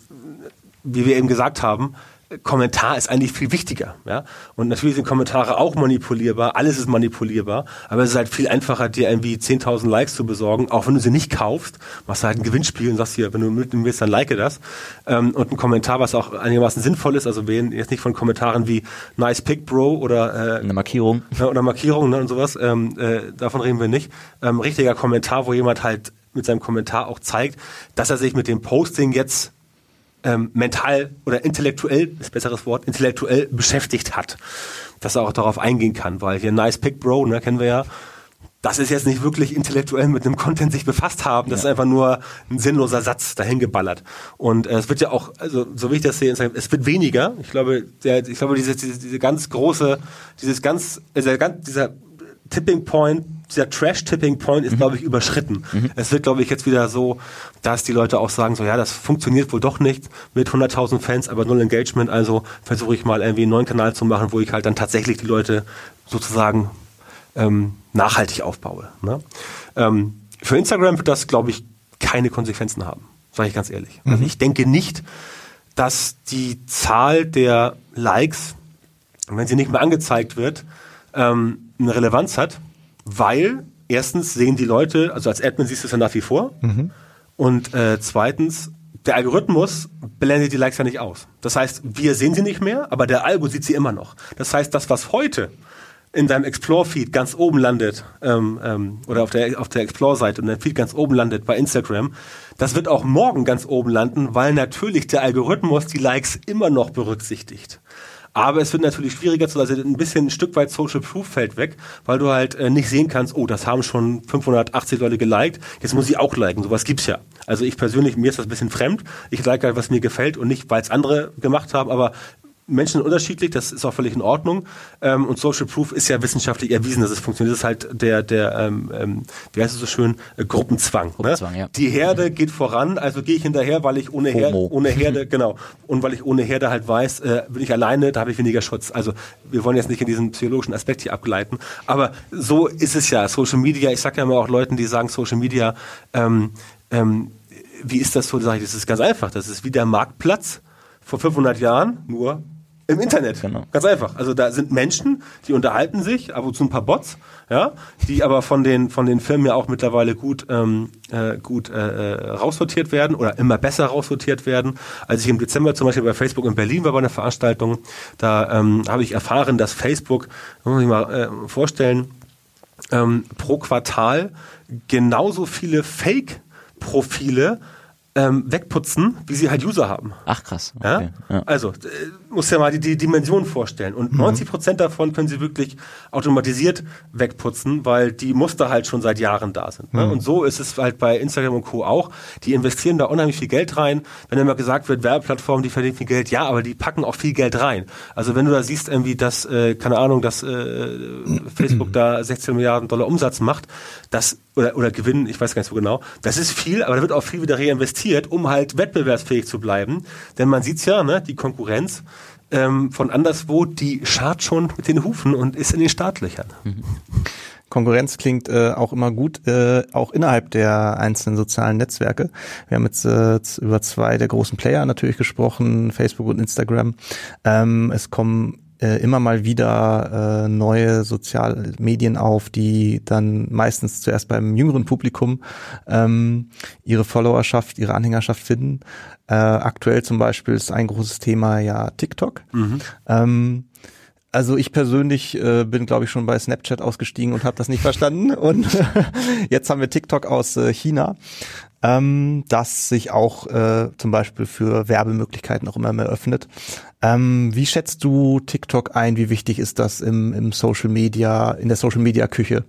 wie wir eben gesagt haben, Kommentar ist eigentlich viel wichtiger. Ja? Und natürlich sind Kommentare auch manipulierbar, alles ist manipulierbar, aber es ist halt viel einfacher, dir irgendwie 10.000 Likes zu besorgen, auch wenn du sie nicht kaufst, machst du halt ein Gewinnspiel und sagst hier, wenn du mitnehmen willst, dann like das. Ähm, und ein Kommentar, was auch einigermaßen sinnvoll ist, also wir reden jetzt nicht von Kommentaren wie Nice Pick Bro oder äh, Eine Markierung. oder Markierungen ne, und sowas. Ähm, äh, davon reden wir nicht. Ähm, richtiger Kommentar, wo jemand halt mit seinem Kommentar auch zeigt, dass er sich mit dem Posting jetzt ähm, mental oder intellektuell, ist besseres Wort, intellektuell beschäftigt hat. Dass er auch darauf eingehen kann, weil hier Nice Pick Bro, ne, kennen wir ja, das ist jetzt nicht wirklich intellektuell mit einem Content sich befasst haben. Das ja. ist einfach nur ein sinnloser Satz dahin geballert. Und äh, es wird ja auch, also so wie ich das sehe, es wird weniger. Ich glaube, der, ich glaube, diese, diese, diese ganz große, dieses ganz, also dieser Tipping Point, dieser Trash-Tipping Point ist, mhm. glaube ich, überschritten. Mhm. Es wird, glaube ich, jetzt wieder so, dass die Leute auch sagen, so ja, das funktioniert wohl doch nicht mit 100.000 Fans, aber null Engagement, also versuche ich mal irgendwie einen neuen Kanal zu machen, wo ich halt dann tatsächlich die Leute sozusagen ähm, nachhaltig aufbaue. Ne? Ähm, für Instagram wird das, glaube ich, keine Konsequenzen haben, sage ich ganz ehrlich. Also mhm. Also ich denke nicht, dass die Zahl der Likes, wenn sie nicht mehr angezeigt wird, ähm, eine Relevanz hat, weil erstens sehen die Leute, also als Admin siehst du es ja nach wie vor, mhm. und äh, zweitens, der Algorithmus blendet die Likes ja nicht aus. Das heißt, wir sehen sie nicht mehr, aber der Algo sieht sie immer noch. Das heißt, das, was heute in deinem Explore-Feed ganz oben landet, ähm, ähm, oder auf der, auf der Explore-Seite und dein Feed ganz oben landet bei Instagram, das wird auch morgen ganz oben landen, weil natürlich der Algorithmus die Likes immer noch berücksichtigt. Aber es wird natürlich schwieriger zu, also ein bisschen ein Stück weit Social Proof fällt weg, weil du halt äh, nicht sehen kannst, oh, das haben schon 580 Leute geliked, jetzt muss ich auch liken. Sowas gibt's ja. Also ich persönlich, mir ist das ein bisschen fremd. Ich like halt, was mir gefällt und nicht, weil es andere gemacht haben, aber Menschen unterschiedlich, das ist auch völlig in Ordnung. Ähm, und Social Proof ist ja wissenschaftlich erwiesen, dass es funktioniert. Das ist halt der, der ähm, ähm, wie heißt es so schön, äh, Gruppenzwang. Ne? Gruppenzwang ne? ja. Die Herde geht voran, also gehe ich hinterher, weil ich ohne, Her ohne Herde, genau, und weil ich ohne Herde halt weiß, äh, bin ich alleine, da habe ich weniger Schutz. Also wir wollen jetzt nicht in diesen psychologischen Aspekt hier abgleiten, aber so ist es ja. Social Media, ich sage ja immer auch Leuten, die sagen Social Media, ähm, ähm, wie ist das so? Sag ich, das ist ganz einfach. Das ist wie der Marktplatz vor 500 Jahren, nur im Internet. Genau. Ganz einfach. Also da sind Menschen, die unterhalten sich, ab und zu ein paar Bots, ja, die aber von den von den Firmen ja auch mittlerweile gut ähm, äh, gut äh, äh, raussortiert werden oder immer besser raussortiert werden. Als ich im Dezember zum Beispiel bei Facebook in Berlin war bei einer Veranstaltung, da ähm, habe ich erfahren, dass Facebook, muss ich mal äh, vorstellen, ähm, pro Quartal genauso viele Fake-Profile ähm, wegputzen, wie sie halt User haben. Ach krass. Okay. Ja? ja? Also, äh, muss ja mal die, die Dimension vorstellen. Und mhm. 90 Prozent davon können sie wirklich automatisiert wegputzen, weil die Muster halt schon seit Jahren da sind. Ne? Mhm. Und so ist es halt bei Instagram und Co. auch. Die investieren da unheimlich viel Geld rein. Wenn immer gesagt wird, Werbeplattformen, die verdienen viel Geld, ja, aber die packen auch viel Geld rein. Also wenn du da siehst, irgendwie, dass, äh, keine Ahnung, dass äh, Facebook da 16 Milliarden Dollar Umsatz macht, das oder, oder Gewinn, ich weiß gar nicht so genau. Das ist viel, aber da wird auch viel wieder reinvestiert, um halt wettbewerbsfähig zu bleiben. Denn man sieht's ja, ne, die Konkurrenz ähm, von anderswo, die schart schon mit den Hufen und ist in den Startlöchern. Konkurrenz klingt äh, auch immer gut, äh, auch innerhalb der einzelnen sozialen Netzwerke. Wir haben jetzt äh, über zwei der großen Player natürlich gesprochen, Facebook und Instagram. Ähm, es kommen äh, immer mal wieder äh, neue Sozialmedien auf, die dann meistens zuerst beim jüngeren Publikum ähm, ihre Followerschaft, ihre Anhängerschaft finden. Äh, aktuell zum Beispiel ist ein großes Thema ja TikTok. Mhm. Ähm, also ich persönlich äh, bin, glaube ich, schon bei Snapchat ausgestiegen und habe das nicht verstanden. Und jetzt haben wir TikTok aus äh, China ähm, das sich auch äh, zum Beispiel für Werbemöglichkeiten auch immer mehr öffnet. Ähm, wie schätzt du TikTok ein? Wie wichtig ist das im, im Social Media, in der Social Media Küche?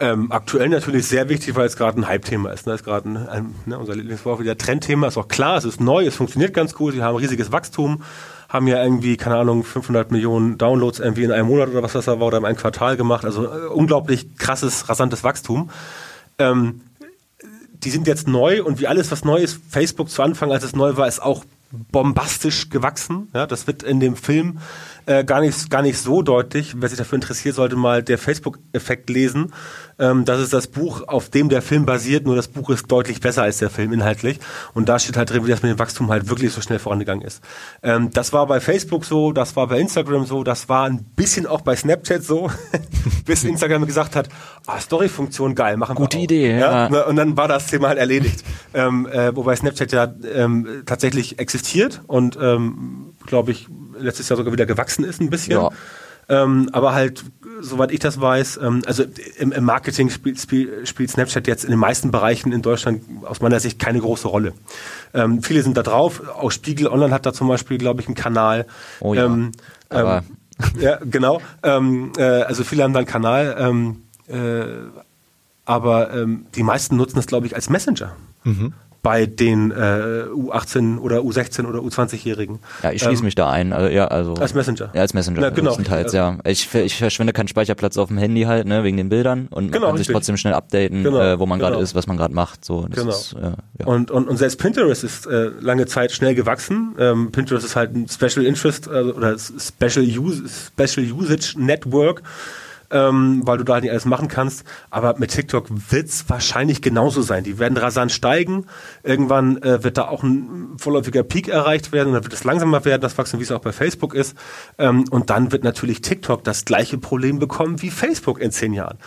Ähm, aktuell natürlich sehr wichtig, weil es gerade ein Hype-Thema ist. Ne? ist gerade ein, ein, ne, unser Lieblingswort wieder Trendthema. Ist auch klar, es ist neu, es funktioniert ganz gut. Sie haben riesiges Wachstum, haben ja irgendwie keine Ahnung 500 Millionen Downloads irgendwie in einem Monat oder was das da war oder in einem Quartal gemacht. Also äh, unglaublich krasses, rasantes Wachstum. Ähm, die sind jetzt neu und wie alles, was neu ist, Facebook zu Anfang, als es neu war, ist auch bombastisch gewachsen. Ja, das wird in dem Film äh, gar, nicht, gar nicht so deutlich. Wer sich dafür interessiert, sollte mal der Facebook-Effekt lesen. Ähm, das ist das Buch, auf dem der Film basiert, nur das Buch ist deutlich besser als der Film inhaltlich. Und da steht halt drin, wie das mit dem Wachstum halt wirklich so schnell vorangegangen ist. Ähm, das war bei Facebook so, das war bei Instagram so, das war ein bisschen auch bei Snapchat so, bis Instagram gesagt hat, ah, Story-Funktion geil, machen wir Gute Idee, ja. ja. Und dann war das Thema halt erledigt. ähm, äh, wobei Snapchat ja ähm, tatsächlich existiert und ähm, glaube ich letztes Jahr sogar wieder gewachsen ist ein bisschen. Ja. ähm, aber halt, soweit ich das weiß, ähm, also im, im Marketing spielt, spielt, spielt Snapchat jetzt in den meisten Bereichen in Deutschland aus meiner Sicht keine große Rolle. Ähm, viele sind da drauf, auch Spiegel Online hat da zum Beispiel, glaube ich, einen Kanal. Oh ja. Ähm, Aber ähm, ja, genau. Ähm, äh, also viele haben da einen Kanal, äh, aber die meisten nutzen das, glaube ich, als Messenger. Bei den äh, U18 oder U16 oder U20-Jährigen. ja, ich schließe Ähm, mich da ein. Also, ja, also Als Messenger. Ja, als Messenger. Ja, genau. größtenteils, ja. Ich, ich verschwende keinen Speicherplatz auf dem Handy halt, ne, wegen den Bildern und man Genau, kann sich richtig. trotzdem schnell updaten, Genau, äh, wo man gerade genau. ist, was man gerade macht. So, Genau. ist, äh, ja. Und, und, und selbst Pinterest ist äh, lange Zeit schnell gewachsen. Ähm, Pinterest ist halt ein Special Interest äh, oder Special, Use, Special Usage Network, ähm, weil du da nicht alles machen kannst. Aber mit TikTok wird's wahrscheinlich genauso sein. Die werden rasant steigen. Irgendwann äh, wird da auch ein vorläufiger Peak erreicht werden und dann wird es langsamer werden, das Wachstum, wie es auch bei Facebook ist. Ähm, und dann wird natürlich TikTok das gleiche Problem bekommen wie Facebook in zehn Jahren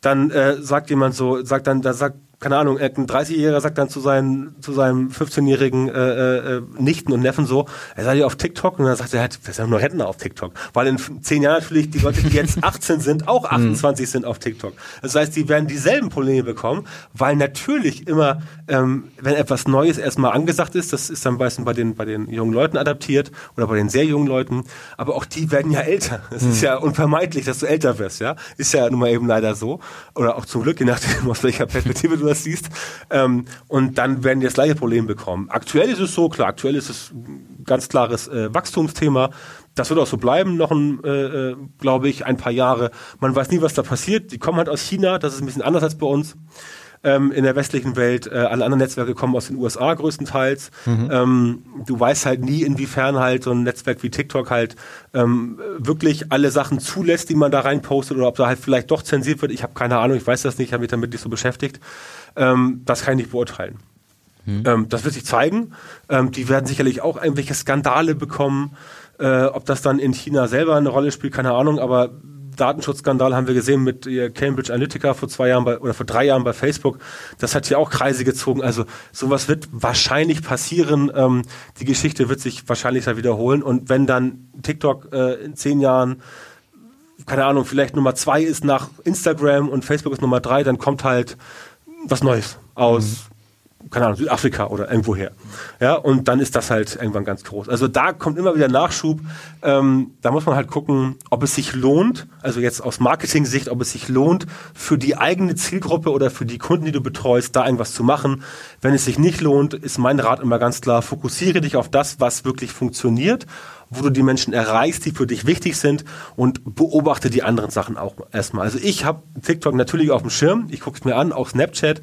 dann äh, sagt jemand so, sagt dann, da sagt, keine Ahnung, ein 30-Jähriger sagt dann zu, seinen, zu seinem 15-jährigen äh, äh, Nichten und Neffen so, er sei ja auf TikTok und dann sagt er, er ist ja nur Rentner auf TikTok. Weil in zehn Jahren natürlich die Leute, die jetzt 18 sind, auch 28 sind auf TikTok. Das heißt, die werden dieselben Probleme bekommen, weil natürlich immer, ähm, wenn etwas Neues erstmal angesagt ist, das ist dann meistens bei den, bei den jungen Leuten adaptiert oder bei den sehr jungen Leuten, aber auch die werden ja älter. Es ist ja unvermeidlich, dass du älter wirst, ja. Ist ja nun mal eben leider so. Oder auch zum Glück, je nachdem, aus welcher Perspektive du das siehst. Ähm, und dann werden die das gleiche Problem bekommen. Aktuell ist es so, klar, aktuell ist es ein ganz klares äh, Wachstumsthema. Das wird auch so bleiben, noch ein, äh, äh, glaube ich, ein paar Jahre. Man weiß nie, was da passiert. Die kommen halt aus China, das ist ein bisschen anders als bei uns ähm, in der westlichen Welt. Äh, alle anderen Netzwerke kommen aus den USA größtenteils. Ähm, du weißt halt nie, inwiefern halt so ein Netzwerk wie TikTok halt ähm, wirklich alle Sachen zulässt, die man da reinpostet oder ob da halt vielleicht doch zensiert wird. Ich habe keine Ahnung, ich weiß das nicht, ich habe mich damit nicht so beschäftigt. Ähm, das kann ich nicht beurteilen. Ähm, das wird sich zeigen. Ähm, die werden sicherlich auch irgendwelche Skandale bekommen. Äh, ob das dann in China selber eine Rolle spielt, keine Ahnung, aber Datenschutzskandal haben wir gesehen mit äh, Cambridge Analytica vor zwei Jahren bei, oder vor drei Jahren bei Facebook. Das hat hier auch Kreise gezogen. Also sowas wird wahrscheinlich passieren. Ähm, die Geschichte wird sich wahrscheinlich da wiederholen. Und wenn dann TikTok äh, in zehn Jahren keine Ahnung, vielleicht Nummer zwei ist nach Instagram und Facebook ist Nummer drei, dann kommt halt was Neues aus, keine Ahnung, Südafrika oder irgendwoher. Ja, und dann ist das halt irgendwann ganz groß. Also da kommt immer wieder Nachschub. Ähm, da muss man halt gucken, ob es sich lohnt, also jetzt aus Marketing-Sicht, ob es sich lohnt, für die eigene Zielgruppe oder für die Kunden, die du betreust, da irgendwas zu machen. Wenn es sich nicht lohnt, ist mein Rat immer ganz klar, fokussiere dich auf das, was wirklich funktioniert wo du die Menschen erreichst, die für dich wichtig sind und beobachte die anderen Sachen auch erstmal. Also ich habe TikTok natürlich auf dem Schirm, ich gucke es mir an, auch Snapchat,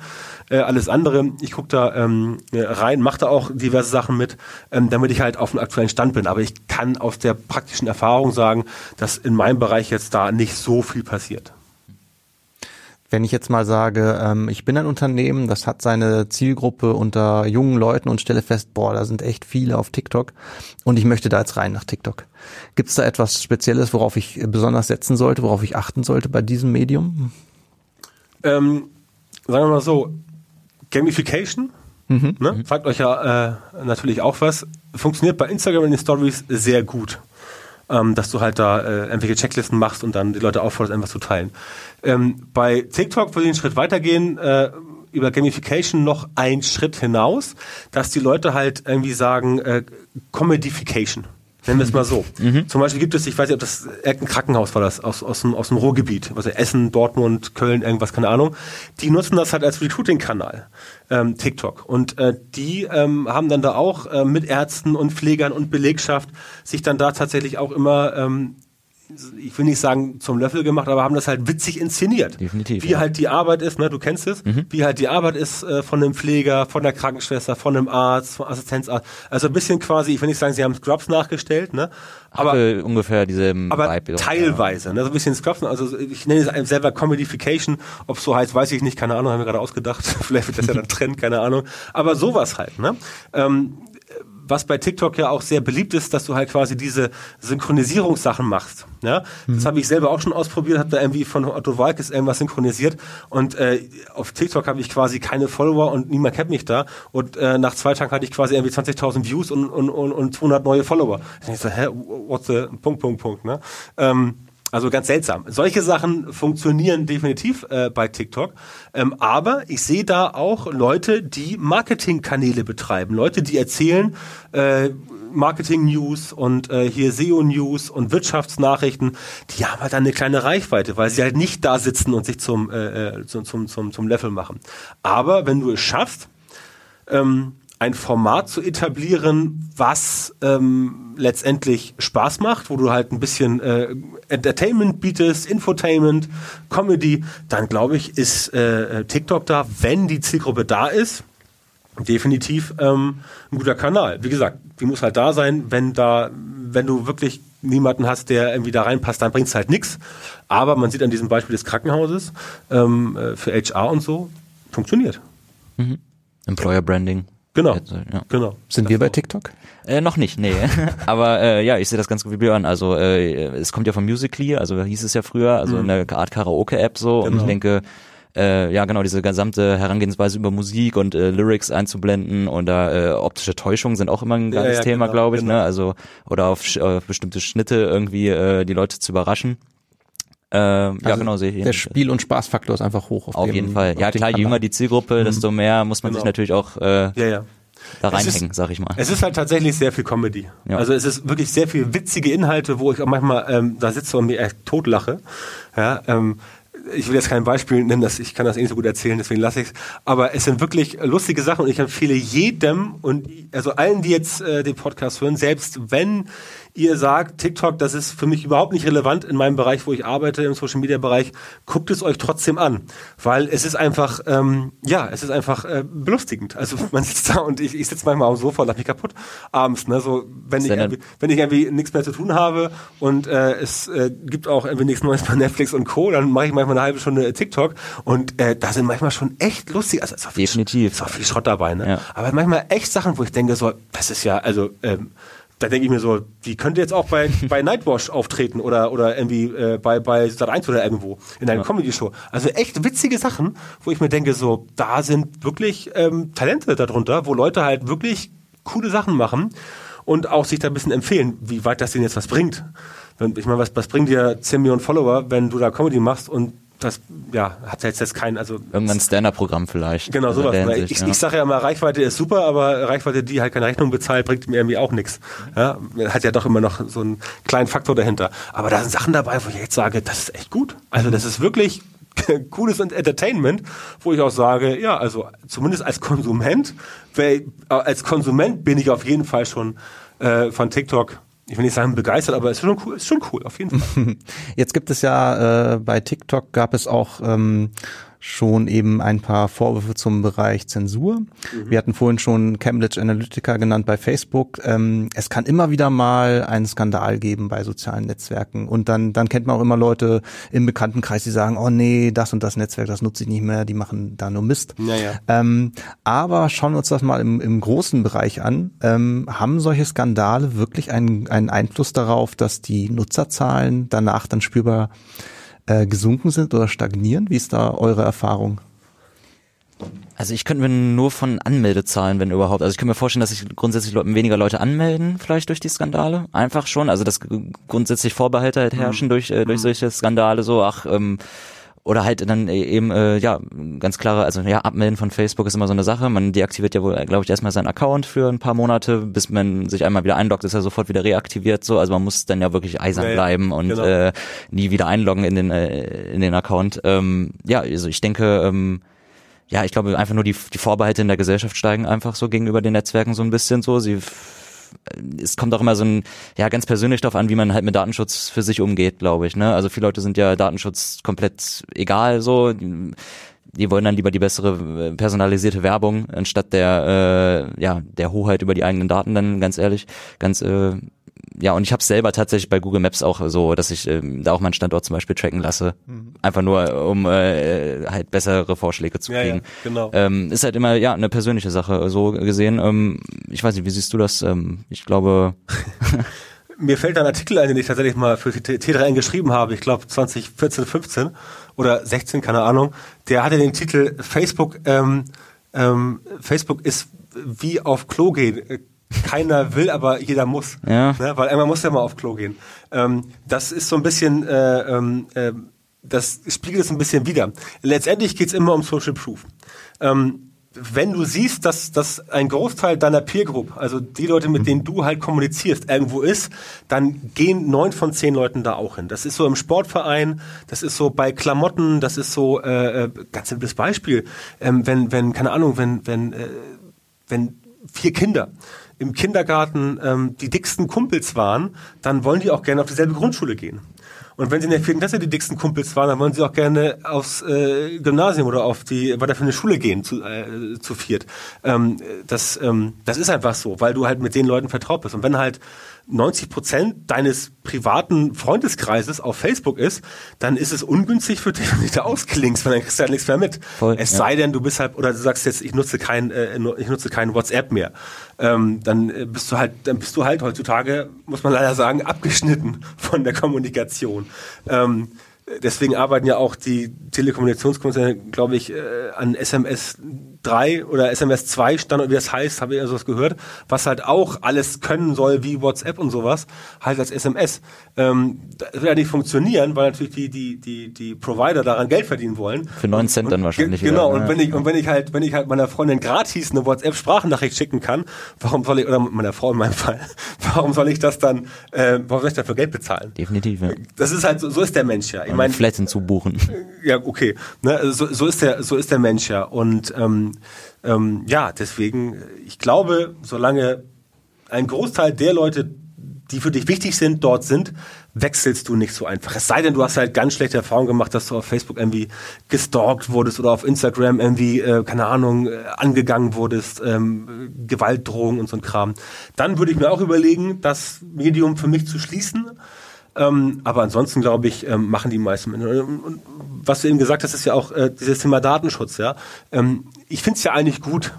äh, alles andere. Ich gucke da ähm, rein, mache da auch diverse Sachen mit, ähm, damit ich halt auf dem aktuellen Stand bin. Aber ich kann aus der praktischen Erfahrung sagen, dass in meinem Bereich jetzt da nicht so viel passiert. Wenn ich jetzt mal sage, ähm, ich bin ein Unternehmen, das hat seine Zielgruppe unter jungen Leuten und stelle fest, boah, da sind echt viele auf TikTok und ich möchte da jetzt rein nach TikTok. Gibt es da etwas Spezielles, worauf ich besonders setzen sollte, worauf ich achten sollte bei diesem Medium? Ähm, sagen wir mal so, Gamification, ne, sagt euch ja äh, natürlich auch was, funktioniert bei Instagram in den Stories sehr gut. Ähm, dass du halt da äh, irgendwelche Checklisten machst und dann die Leute aufforderst, etwas zu teilen. Ähm, bei TikTok würde ich einen Schritt weitergehen, äh, über Gamification noch einen Schritt hinaus, dass die Leute halt irgendwie sagen, äh, Comedification. Nennen wir es mal so. Zum Beispiel gibt es, ich weiß nicht, ob das irgendein Krankenhaus war das, aus, aus, dem, aus dem Ruhrgebiet, also Essen, Dortmund, Köln, irgendwas, keine Ahnung. Die nutzen das halt als Recruiting-Kanal, ähm, TikTok. Und äh, die ähm, haben dann da auch äh, mit Ärzten und Pflegern und Belegschaft sich dann da tatsächlich auch immer ähm, ich will nicht sagen zum Löffel gemacht, aber haben das halt witzig inszeniert. Definitiv, Wie ja. halt die Arbeit ist, ne, du kennst es, wie halt die Arbeit ist äh, von einem Pfleger, von der Krankenschwester, von einem Arzt, von Assistenzarzt. Also ein bisschen quasi, ich will nicht sagen, sie haben Scrubs nachgestellt, ne? Aber Hatte ungefähr dieselben aber Vibe. teilweise, ne, so ein bisschen Scrubs, also ich nenne es einem selber Comedification, ob es so heißt, weiß ich nicht, keine Ahnung, haben wir gerade ausgedacht, vielleicht wird das ja dann Trend, keine Ahnung, aber sowas halt, ne, ähm, was bei TikTok ja auch sehr beliebt ist, dass du halt quasi diese Synchronisierungssachen machst. Ja? Das habe ich selber auch schon ausprobiert, habe da irgendwie von Otto Walkes irgendwas synchronisiert und äh, auf TikTok habe ich quasi keine Follower und niemand kennt mich da und äh, nach zwei Tagen hatte ich quasi irgendwie 20.000 Views und, und, und, und 200 neue Follower. Ich denk so, hä, what's the, Punkt, Punkt, Punkt. Ne? Ähm, Also ganz seltsam. Solche Sachen funktionieren definitiv äh, bei TikTok. Ähm, aber ich sehe da auch Leute, die Marketingkanäle betreiben. Leute, die erzählen, äh, Marketing-News und äh, hier SEO-News und Wirtschaftsnachrichten, die haben halt eine kleine Reichweite, weil sie halt nicht da sitzen und sich zum, äh, äh zum, zum, zum, zum Level machen. Aber wenn du es schaffst, ähm, ein Format zu etablieren, was ähm, letztendlich Spaß macht, wo du halt ein bisschen äh, Entertainment bietest, Infotainment, Comedy, dann glaube ich, ist äh, TikTok da, wenn die Zielgruppe da ist, definitiv ähm, ein guter Kanal. Wie gesagt, die muss halt da sein, wenn da, wenn du wirklich niemanden hast, der irgendwie da reinpasst, dann bringt es halt nichts. Aber man sieht an diesem Beispiel des Krankenhauses ähm, äh, für HR und so, funktioniert. Mhm. Employer Branding. Genau. Ja. genau. Sind wir bei TikTok? Äh, noch nicht, nee. Aber äh, ja, ich sehe das ganz gut wie Björn. Also äh, es kommt ja von Musically, also hieß es ja früher, also mhm. eine Art Karaoke-App so. Genau. Und ich denke, äh, ja genau, diese gesamte Herangehensweise über Musik und äh, Lyrics einzublenden oder äh, optische Täuschungen sind auch immer ein geiles ja, ja, Thema, genau, glaube ich, genau. ne? Also oder auf, auf bestimmte Schnitte irgendwie äh, die Leute zu überraschen. Äh, also ja, genau, sehe ich. Der Spiel- und Spaßfaktor ist einfach hoch. Auf, auf dem, jeden Fall. Ja, klar, je jünger die Zielgruppe, mhm. desto mehr muss man genau. sich natürlich auch äh, ja, ja da reinhängen, ist, sag ich mal. Es ist halt tatsächlich sehr viel Comedy. Ja. Also es ist wirklich sehr viel witzige Inhalte, wo ich auch manchmal ähm, da sitze und mir echt totlache. Ja, ähm, ich will jetzt kein Beispiel nennen, das, ich kann das eh nicht so gut erzählen, deswegen lasse ich es. Aber es sind wirklich lustige Sachen und ich empfehle jedem und also allen, die jetzt äh, den Podcast hören, selbst wenn ihr sagt, TikTok, das ist für mich überhaupt nicht relevant in meinem Bereich, wo ich arbeite, im Social Media Bereich, guckt es euch trotzdem an, weil es ist einfach, ähm, ja, es ist einfach äh, belustigend. Also man sitzt da und ich, ich sitze manchmal am Sofa und lach mich kaputt abends, ne, so wenn ich irgendwie, wenn ich irgendwie nichts mehr zu tun habe und äh, es äh, gibt auch irgendwie nichts Neues bei Netflix und Co, dann mache ich manchmal eine halbe Stunde TikTok und äh, da sind manchmal schon echt lustig, also ist auch viel, Definitiv. ist auch viel Schrott dabei, ne? Ja. Aber manchmal echt Sachen, wo ich denke so, das ist ja, also ähm, da denke ich mir so, die könnte jetzt auch bei, bei Nightwash auftreten oder, oder irgendwie äh, bei, bei Sat 1 oder irgendwo in einer ja. Comedy-Show. Also echt witzige Sachen, wo ich mir denke, so, da sind wirklich ähm, Talente darunter, wo Leute halt wirklich coole Sachen machen und auch sich da ein bisschen empfehlen, wie weit das denen jetzt was bringt. Ich meine, was, was bringt dir 10 Millionen Follower, wenn du da Comedy machst und das ja, hat jetzt, jetzt kein, also. Irgendein Stand-Up-Programm vielleicht. Genau, also sowas. Hinsicht, ich, ja. ich sage ja immer, Reichweite ist super, aber Reichweite, die halt keine Rechnung bezahlt, bringt mir irgendwie auch nichts. Ja, hat ja doch immer noch so einen kleinen Faktor dahinter. Aber da sind Sachen dabei, wo ich jetzt sage, das ist echt gut. Also das ist wirklich cooles Entertainment, wo ich auch sage, ja, also zumindest als Konsument, als Konsument bin ich auf jeden Fall schon äh, von TikTok ich will nicht sagen begeistert, aber es ist schon cool, ist schon cool, auf jeden Fall. Jetzt gibt es ja äh, bei TikTok gab es auch ähm, schon eben ein paar Vorwürfe zum Bereich Zensur. Mhm. Wir hatten vorhin schon Cambridge Analytica genannt bei Facebook. Ähm, es kann immer wieder mal einen Skandal geben bei sozialen Netzwerken und dann, dann kennt man auch immer Leute im Bekanntenkreis, die sagen, oh nee, das und das Netzwerk, das nutze ich nicht mehr, die machen da nur Mist. Ja, ja. Ähm, aber schauen wir uns das mal im, im großen Bereich an. Ähm, haben solche Skandale wirklich einen, einen Einfluss darauf, dass die Nutzerzahlen danach dann spürbar äh, gesunken sind oder stagnieren? Wie ist da eure Erfahrung? Also ich könnte mir nur von Anmeldezahlen, wenn überhaupt. Also ich könnte mir vorstellen, dass sich grundsätzlich weniger Leute anmelden, vielleicht durch die Skandale. Einfach schon. Also dass grundsätzlich Vorbehalte halt herrschen mhm. durch, äh, durch mhm. solche Skandale. So, ach, ähm, oder halt dann e-, eben, äh, ja, ganz klare, also ja, Abmelden von Facebook ist immer so eine Sache. Man deaktiviert ja wohl, glaube ich, erstmal seinen Account für ein paar Monate, bis man sich einmal wieder einloggt, ist er sofort wieder reaktiviert. So, also man muss dann ja wirklich eisern ja, bleiben und genau. äh, nie wieder einloggen in den, äh, in den Account. Ähm, ja, also ich denke, ähm, ja, ich glaube einfach nur die, die Vorbehalte in der Gesellschaft steigen einfach so gegenüber den Netzwerken so ein bisschen so. Sie es kommt auch immer so ein, ja, ganz persönlich darauf an, wie man halt mit Datenschutz für sich umgeht, glaube ich. Ne? Also viele Leute sind ja Datenschutz komplett egal so. Die, wollen dann lieber die bessere äh, personalisierte Werbung anstatt der äh, ja der Hoheit über die eigenen Daten dann ganz ehrlich ganz äh, ja, und ich habe selber tatsächlich bei Google Maps auch so, dass ich ähm, da auch meinen Standort zum Beispiel tracken lasse. Mhm. Einfach nur, um äh, halt bessere Vorschläge zu kriegen. Ja, ja, genau. Ähm, ist halt immer ja eine persönliche Sache so gesehen. Ähm, ich weiß nicht, wie siehst du das? Ähm, ich glaube. Mir fällt ein Artikel ein, den ich tatsächlich mal für T3N geschrieben habe, ich glaube 2014, 15 oder 16, keine Ahnung. Der hatte den Titel Facebook, ähm, ähm, Facebook ist wie auf Klo gehen keiner will, aber jeder muss. Ja. Ne? Weil einmal muss ja mal auf Klo gehen. Ähm, das ist so ein bisschen, äh, ähm, äh, das spiegelt es ein bisschen wider. Letztendlich geht's immer um Social Proof. Ähm, wenn du siehst, dass, dass ein Großteil deiner Peer Group, also die Leute, mit denen du halt kommunizierst, irgendwo ist, dann gehen neun von zehn Leuten da auch hin. Das ist so im Sportverein, das ist so bei Klamotten, das ist so äh, äh ganz simples Beispiel. Ähm, wenn, wenn, keine Ahnung, wenn, wenn, äh, wenn vier Kinder im Kindergarten ähm, die dicksten Kumpels waren, dann wollen die auch gerne auf dieselbe Grundschule gehen. Und wenn sie in der vierten Klasse die dicksten Kumpels waren, dann wollen sie auch gerne aufs äh, Gymnasium oder auf die weiter für eine Schule gehen zu, äh, zu viert. Ähm, das, ähm, das ist einfach so, weil du halt mit den Leuten vertraut bist. Und wenn halt 90 Prozent deines privaten Freundeskreises auf Facebook ist, dann ist es ungünstig für dich, wenn du da ausklingst, weil dann kriegst du halt nichts mehr mit. Voll, es ja. sei denn, du bist halt, oder du sagst jetzt, ich nutze kein, äh, ich nutze kein WhatsApp mehr. Ähm, dann äh, bist du halt, dann bist du halt heutzutage, muss man leider sagen, abgeschnitten von der Kommunikation. Ähm, Deswegen arbeiten ja auch die Telekommunikationskonzerne, glaube ich, äh, an SMS 3 oder SMS 2 Standard, wie das heißt, habe ich ja sowas gehört, was halt auch alles können soll, wie WhatsApp und sowas, halt als SMS. Ähm, das wird ja nicht funktionieren, weil natürlich die, die, die, die Provider daran Geld verdienen wollen. Für 9 Cent dann Und wahrscheinlich ge- Genau, wieder, und wenn ich, und wenn ich halt, wenn ich halt meiner Freundin gratis eine WhatsApp-Sprachnachricht schicken kann, warum soll ich, oder meiner Frau in meinem Fall, warum soll ich das dann, äh, warum soll ich dafür Geld bezahlen? Definitiv, ja. Das ist halt so, so ist der Mensch ja. Ich meine, Flat hinzubuchen. ja, okay. Ne, also so, so ist der, so ist der Mensch ja. Und ähm, ähm, ja, deswegen, ich glaube, solange ein Großteil der Leute, die für dich wichtig sind, dort sind, wechselst du nicht so einfach. Es sei denn, du hast halt ganz schlechte Erfahrungen gemacht, dass du auf Facebook irgendwie gestalkt wurdest oder auf Instagram irgendwie, äh, keine Ahnung, äh, angegangen wurdest, ähm, Gewaltdrohungen und so ein Kram. Dann würde ich mir auch überlegen, das Medium für mich zu schließen. Ähm, aber ansonsten glaube ich, ähm, machen die meisten. Und, und was du eben gesagt hast, ist ja auch äh, dieses Thema Datenschutz. Ja, ähm, ich finde es ja eigentlich gut,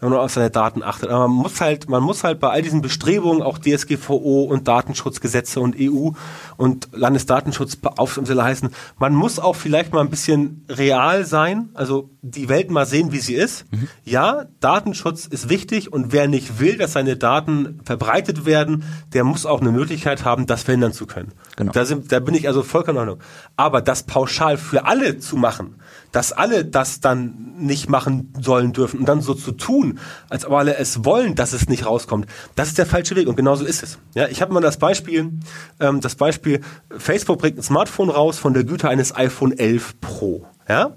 wenn man auf seine Daten achtet. Aber man muss halt, man muss halt bei all diesen Bestrebungen, auch DSGVO und Datenschutzgesetze und EU und Landesdatenschutzbeauftragte heißen, man muss auch vielleicht mal ein bisschen real sein, also die Welt mal sehen, wie sie ist. Ja, Datenschutz ist wichtig und wer nicht will, dass seine Daten verbreitet werden, der muss auch eine Möglichkeit haben, das verhindern zu können. Genau. Da, sind, da bin ich also vollkommen in Ordnung. Aber das pauschal für alle zu machen, dass alle das dann nicht machen sollen dürfen und dann so zu tun, als ob alle es wollen, dass es nicht rauskommt, das ist der falsche Weg und genauso ist es. Ja, ich habe mal das Beispiel, ähm, das Beispiel, Facebook bringt ein Smartphone raus von der Güte eines iPhone 11 Pro. Ja?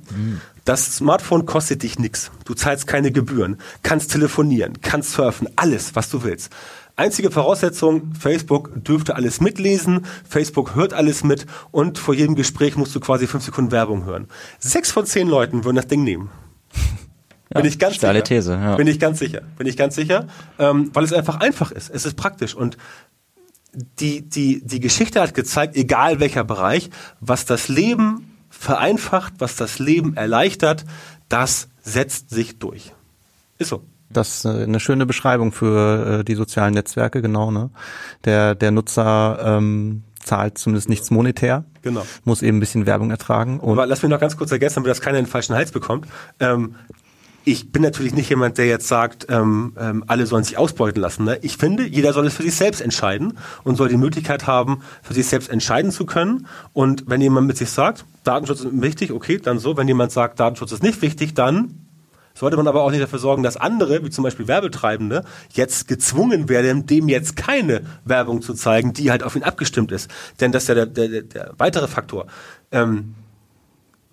Das Smartphone kostet dich nichts. Du zahlst keine Gebühren, kannst telefonieren, kannst surfen, alles, was du willst. Einzige Voraussetzung, Facebook dürfte alles mitlesen, Facebook hört alles mit und vor jedem Gespräch musst du quasi fünf Sekunden Werbung hören. Sechs von zehn Leuten würden das Ding nehmen. Bin ich ganz sicher. These, ja. Bin ich ganz sicher. Bin ich ganz sicher, ähm, weil es einfach einfach ist. Es ist praktisch und die, die, die Geschichte hat gezeigt, egal welcher Bereich, was das Leben vereinfacht, was das Leben erleichtert, das setzt sich durch. Ist so. Das ist eine schöne Beschreibung für äh, die sozialen Netzwerke, genau. Ne? Der, der Nutzer ähm, zahlt zumindest nichts monetär, Genau. muss eben ein bisschen Werbung ertragen. Und Aber lass mich noch ganz kurz ergänzen, damit das keiner in den falschen Hals bekommt. Ähm, ich bin natürlich nicht jemand, der jetzt sagt, ähm, ähm, alle sollen sich ausbeuten lassen. Ne? Ich finde, jeder soll es für sich selbst entscheiden und soll die Möglichkeit haben, für sich selbst entscheiden zu können. Und wenn jemand mit sich sagt, Datenschutz ist wichtig, okay, dann so. Wenn jemand sagt, Datenschutz ist nicht wichtig, dann sollte man aber auch nicht dafür sorgen, dass andere, wie zum Beispiel Werbetreibende, jetzt gezwungen werden, dem jetzt keine Werbung zu zeigen, die halt auf ihn abgestimmt ist. Denn das ist ja der, der, der weitere Faktor. Ähm,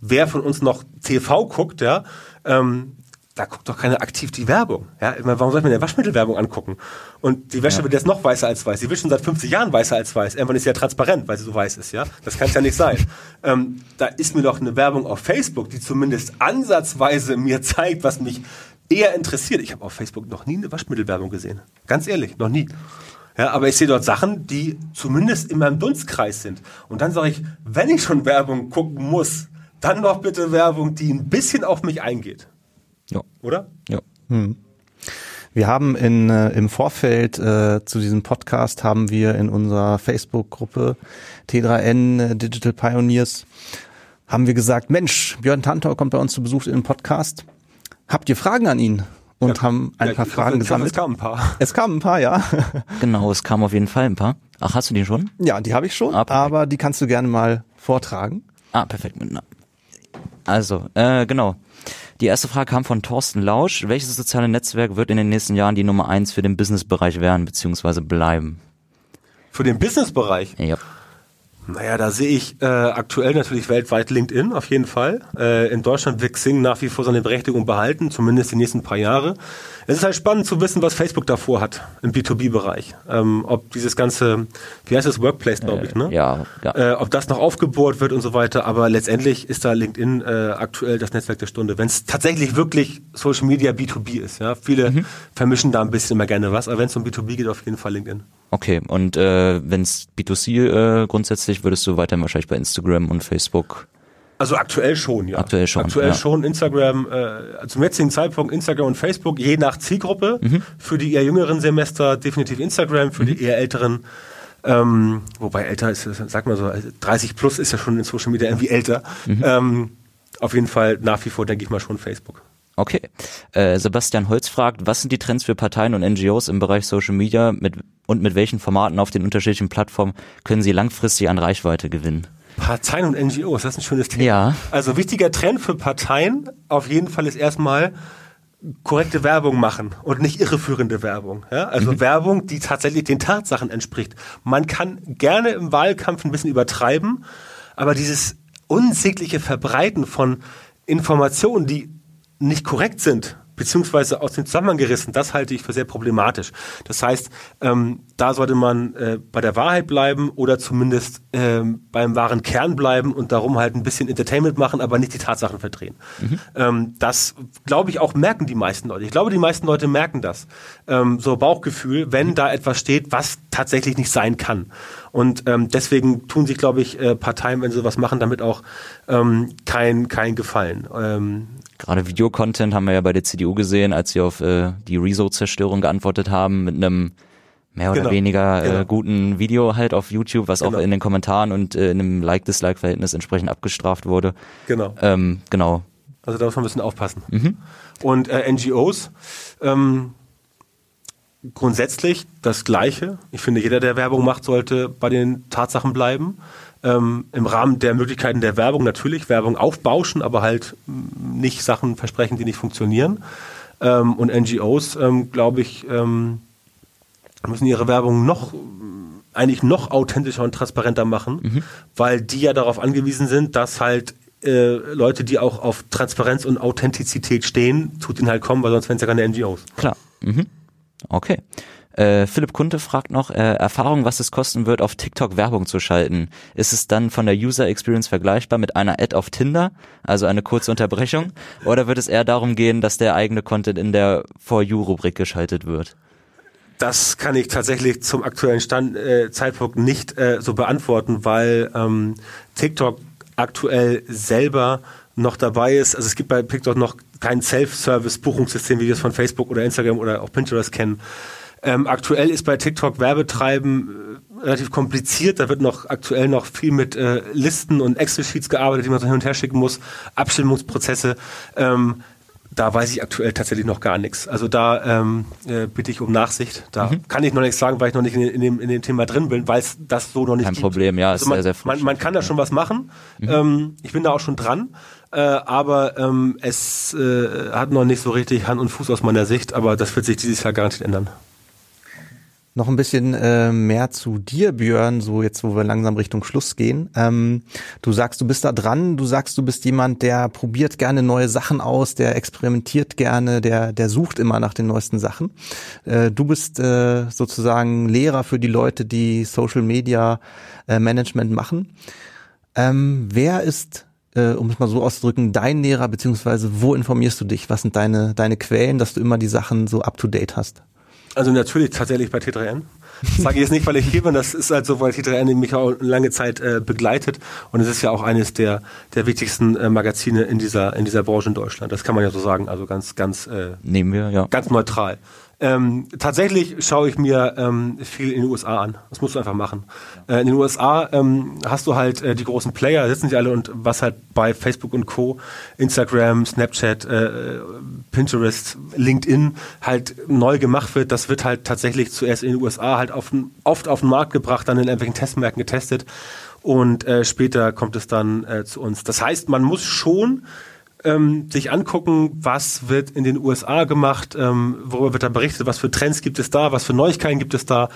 wer von uns noch TV guckt, ja, ähm, da guckt doch keiner aktiv die Werbung. Ja, meine, warum soll ich mir eine Waschmittelwerbung angucken? Und die Wäsche wird jetzt noch weißer als weiß. Die wird schon seit 50 Jahren weißer als weiß. Irgendwann ist sie ja transparent, weil sie so weiß ist, ja. Das kann es ja nicht sein. ähm, da ist mir doch eine Werbung auf Facebook, die zumindest ansatzweise mir zeigt, was mich eher interessiert. Ich habe auf Facebook noch nie eine Waschmittelwerbung gesehen. Ganz ehrlich, noch nie. Ja, aber ich sehe dort Sachen, die zumindest in meinem Dunstkreis sind. Und dann sage ich, wenn ich schon Werbung gucken muss, dann doch bitte Werbung, die ein bisschen auf mich eingeht. Ja. Oder? Ja. Wir haben in, äh, im Vorfeld äh, zu diesem Podcast haben wir in unserer Facebook-Gruppe T3N äh, Digital Pioneers haben wir gesagt, Mensch, Björn Tantor kommt bei uns zu Besuch in den Podcast. Habt ihr Fragen an ihn? und Ja, haben ein ja, paar Fragen hoffe, gesammelt. Es kamen ein paar. Es kamen ein paar, ja. Genau, es kamen auf jeden Fall ein paar. Ach, hast du die schon? Ja, die habe ich schon, Ah, aber die kannst du gerne mal vortragen. Ah, perfekt. Also, äh, genau. Die erste Frage kam von Thorsten Lausch. Welches soziale Netzwerk wird in den nächsten Jahren die Nummer eins für den Businessbereich werden bzw. bleiben? Für den Businessbereich. Ja. Naja, da sehe ich äh, aktuell natürlich weltweit LinkedIn auf jeden Fall. Äh, in Deutschland wird Xing nach wie vor seine Berechtigung behalten, zumindest die nächsten paar Jahre. Es ist halt spannend zu wissen, was Facebook davor hat im B2B-Bereich. Ähm, ob dieses ganze, wie heißt das, Workplace, glaube ich, ne? Ja, ja. Äh, ob das noch aufgebohrt wird und so weiter. Aber letztendlich ist da LinkedIn äh, aktuell das Netzwerk der Stunde. Wenn es tatsächlich wirklich Social Media B2B ist. Ja, Viele Mhm. vermischen da ein bisschen immer gerne was, aber wenn es um B2B geht, auf jeden Fall LinkedIn. Okay, und äh, wenn es B2C äh, grundsätzlich, würdest du weiterhin wahrscheinlich bei Instagram und Facebook. Also aktuell schon, ja. Aktuell schon, Aktuell ja. schon. Instagram, äh, zum jetzigen Zeitpunkt Instagram und Facebook, je nach Zielgruppe. Mhm. Für die eher jüngeren Semester definitiv Instagram, für die eher älteren, ähm, wobei älter ist, sag mal so, 30 plus ist ja schon in Social Media irgendwie älter. Mhm. Ähm, auf jeden Fall nach wie vor denke ich mal schon Facebook. Okay. Äh, Sebastian Holz fragt, was sind die Trends für Parteien und NGOs im Bereich Social Media mit, und mit welchen Formaten auf den unterschiedlichen Plattformen können sie langfristig an Reichweite gewinnen? Parteien und NGOs, das ist ein schönes Thema. Ja. Also wichtiger Trend für Parteien auf jeden Fall ist erstmal korrekte Werbung machen und nicht irreführende Werbung. Ja? Also Werbung, die tatsächlich den Tatsachen entspricht. Man kann gerne im Wahlkampf ein bisschen übertreiben, aber dieses unsägliche Verbreiten von Informationen, die nicht korrekt sind, beziehungsweise aus dem Zusammenhang gerissen, das halte ich für sehr problematisch. Das heißt, ähm, da sollte man äh, bei der Wahrheit bleiben oder zumindest ähm, beim wahren Kern bleiben und darum halt ein bisschen Entertainment machen, aber nicht die Tatsachen verdrehen. Ähm, das, glaube ich, auch merken die meisten Leute. Ich glaube, die meisten Leute merken das. Ähm, so Bauchgefühl, wenn da etwas steht, was tatsächlich nicht sein kann. Und ähm, deswegen tun sich, glaube ich, äh, Parteien, wenn sie was machen, damit auch ähm, kein, kein Gefallen. Ähm, Gerade Videocontent haben wir ja bei der CDU gesehen, als sie auf äh, die Rezo-Zerstörung geantwortet haben mit einem mehr oder Genau, weniger äh, genau. guten Video halt auf YouTube, was Genau. auch in den Kommentaren und äh, in einem Like-Dislike-Verhältnis entsprechend abgestraft wurde. genau. Ähm, genau. Also da muss man ein bisschen aufpassen. Und äh, NGOs, ähm, grundsätzlich das Gleiche. Ich finde, jeder, der Werbung macht, sollte bei den Tatsachen bleiben. Ähm, Im Rahmen der Möglichkeiten der Werbung natürlich Werbung aufbauschen, aber halt mm, nicht Sachen versprechen, die nicht funktionieren. Ähm, und NGOs, ähm, glaube ich, ähm, müssen ihre Werbung noch eigentlich noch authentischer und transparenter machen, weil die ja darauf angewiesen sind, dass halt äh, Leute, die auch auf Transparenz und Authentizität stehen, zu denen halt kommen, weil sonst wären es ja keine NGOs. Klar. Mhm. Okay. Äh, Philipp Kunte fragt noch, äh, Erfahrung, was es kosten wird, auf TikTok Werbung zu schalten. Ist es dann von der User Experience vergleichbar mit einer Ad auf Tinder, also eine kurze Unterbrechung? Oder wird es eher darum gehen, dass der eigene Content in der For You-Rubrik geschaltet wird? Das kann ich tatsächlich zum aktuellen Stand, äh, Zeitpunkt nicht äh, so beantworten, weil ähm, TikTok aktuell selber noch dabei ist. Also es gibt bei TikTok noch kein Self-Service-Buchungssystem, wie wir es von Facebook oder Instagram oder auch Pinterest kennen. Ähm, aktuell ist bei TikTok Werbetreiben äh, relativ kompliziert. Da wird noch aktuell noch viel mit äh, Listen und Excel-Sheets gearbeitet, die man so hin und her schicken muss, Abstimmungsprozesse. Ähm, da weiß ich aktuell tatsächlich noch gar nichts. Also da ähm, äh, bitte ich um Nachsicht. Da kann ich noch nichts sagen, weil ich noch nicht in, in, dem, in dem Thema drin bin, weil es das so noch nicht Kein gibt. Problem, ja, also ist man, sehr, sehr frisch. man, man kann da schon was machen. Ähm, ich bin da auch schon dran. Äh, aber ähm, es äh, hat noch nicht so richtig Hand und Fuß aus meiner Sicht, aber das wird sich dieses Jahr garantiert ändern. Noch ein bisschen äh, mehr zu dir, Björn, so jetzt, wo wir langsam Richtung Schluss gehen. Ähm, du sagst, du bist da dran, du sagst, du bist jemand, der probiert gerne neue Sachen aus, der experimentiert gerne, der, der sucht immer nach den neuesten Sachen. Äh, du bist äh, sozusagen Lehrer für die Leute, die Social Media äh, Management machen. Ähm, wer ist, äh, um es mal so auszudrücken, dein Lehrer, beziehungsweise wo informierst du dich? Was sind deine, deine Quellen, dass du immer die Sachen so up to date hast? Also natürlich tatsächlich bei T3N. Das sage ich jetzt nicht, weil ich hier bin, das ist halt so, weil T3N mich auch lange Zeit äh, begleitet und es ist ja auch eines der, der wichtigsten äh, Magazine in dieser, in dieser Branche in Deutschland. Das kann man ja so sagen, also ganz, ganz, äh, Nehmen wir, ja. ganz neutral. Ähm, tatsächlich schaue ich mir ähm, viel in den USA an. Das musst du einfach machen. Äh, in den USA ähm, hast du halt äh, die großen Player, sitzen sie alle und was halt bei Facebook und Co., Instagram, Snapchat, äh, Pinterest, LinkedIn halt neu gemacht wird, das wird halt tatsächlich zuerst in den USA halt auf, oft auf den Markt gebracht, dann in irgendwelchen Testmärkten getestet und äh, später kommt es dann äh, zu uns. Das heißt, man muss schon ähm, sich angucken, was wird in den USA gemacht, ähm, worüber wird da berichtet, was für Trends gibt es da, was für Neuigkeiten gibt es da.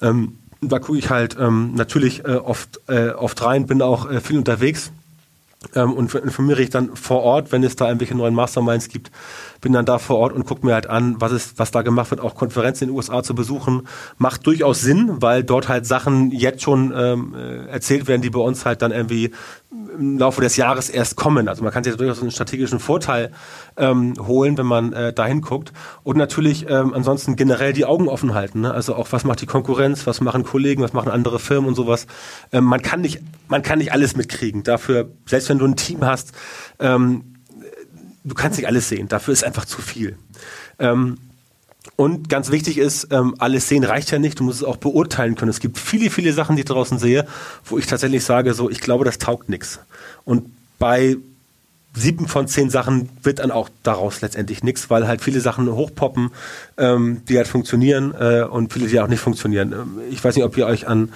Ähm, da gucke ich halt ähm, natürlich äh, oft, äh, oft rein, bin auch äh, viel unterwegs ähm, und informiere ich dann vor Ort, wenn es da irgendwelche neuen Masterminds gibt, bin dann da vor Ort und gucke mir halt an, was ist, was da gemacht wird, auch Konferenzen in den USA zu besuchen, macht durchaus Sinn, weil dort halt Sachen jetzt schon ähm, äh, erzählt werden, die bei uns halt dann irgendwie im Laufe des Jahres erst kommen. Also man kann sich durchaus einen strategischen Vorteil ähm, holen, wenn man äh, dahin guckt. Und natürlich ähm, ansonsten generell die Augen offen halten. Ne? Also auch was macht die Konkurrenz, was machen Kollegen, was machen andere Firmen und sowas. Ähm, man kann nicht, man kann nicht alles mitkriegen. Dafür, selbst wenn du ein Team hast, ähm, du kannst nicht alles sehen. Dafür ist einfach zu viel. Ähm, und ganz wichtig ist, ähm, alles sehen reicht ja nicht, du musst es auch beurteilen können. Es gibt viele, viele Sachen, die ich draußen sehe, wo ich tatsächlich sage, so, ich glaube, das taugt nichts. Und bei sieben von zehn Sachen wird dann auch daraus letztendlich nichts, weil halt viele Sachen hochpoppen, ähm, die halt funktionieren äh, und viele, die auch nicht funktionieren. Ähm, ich weiß nicht, ob ihr euch an,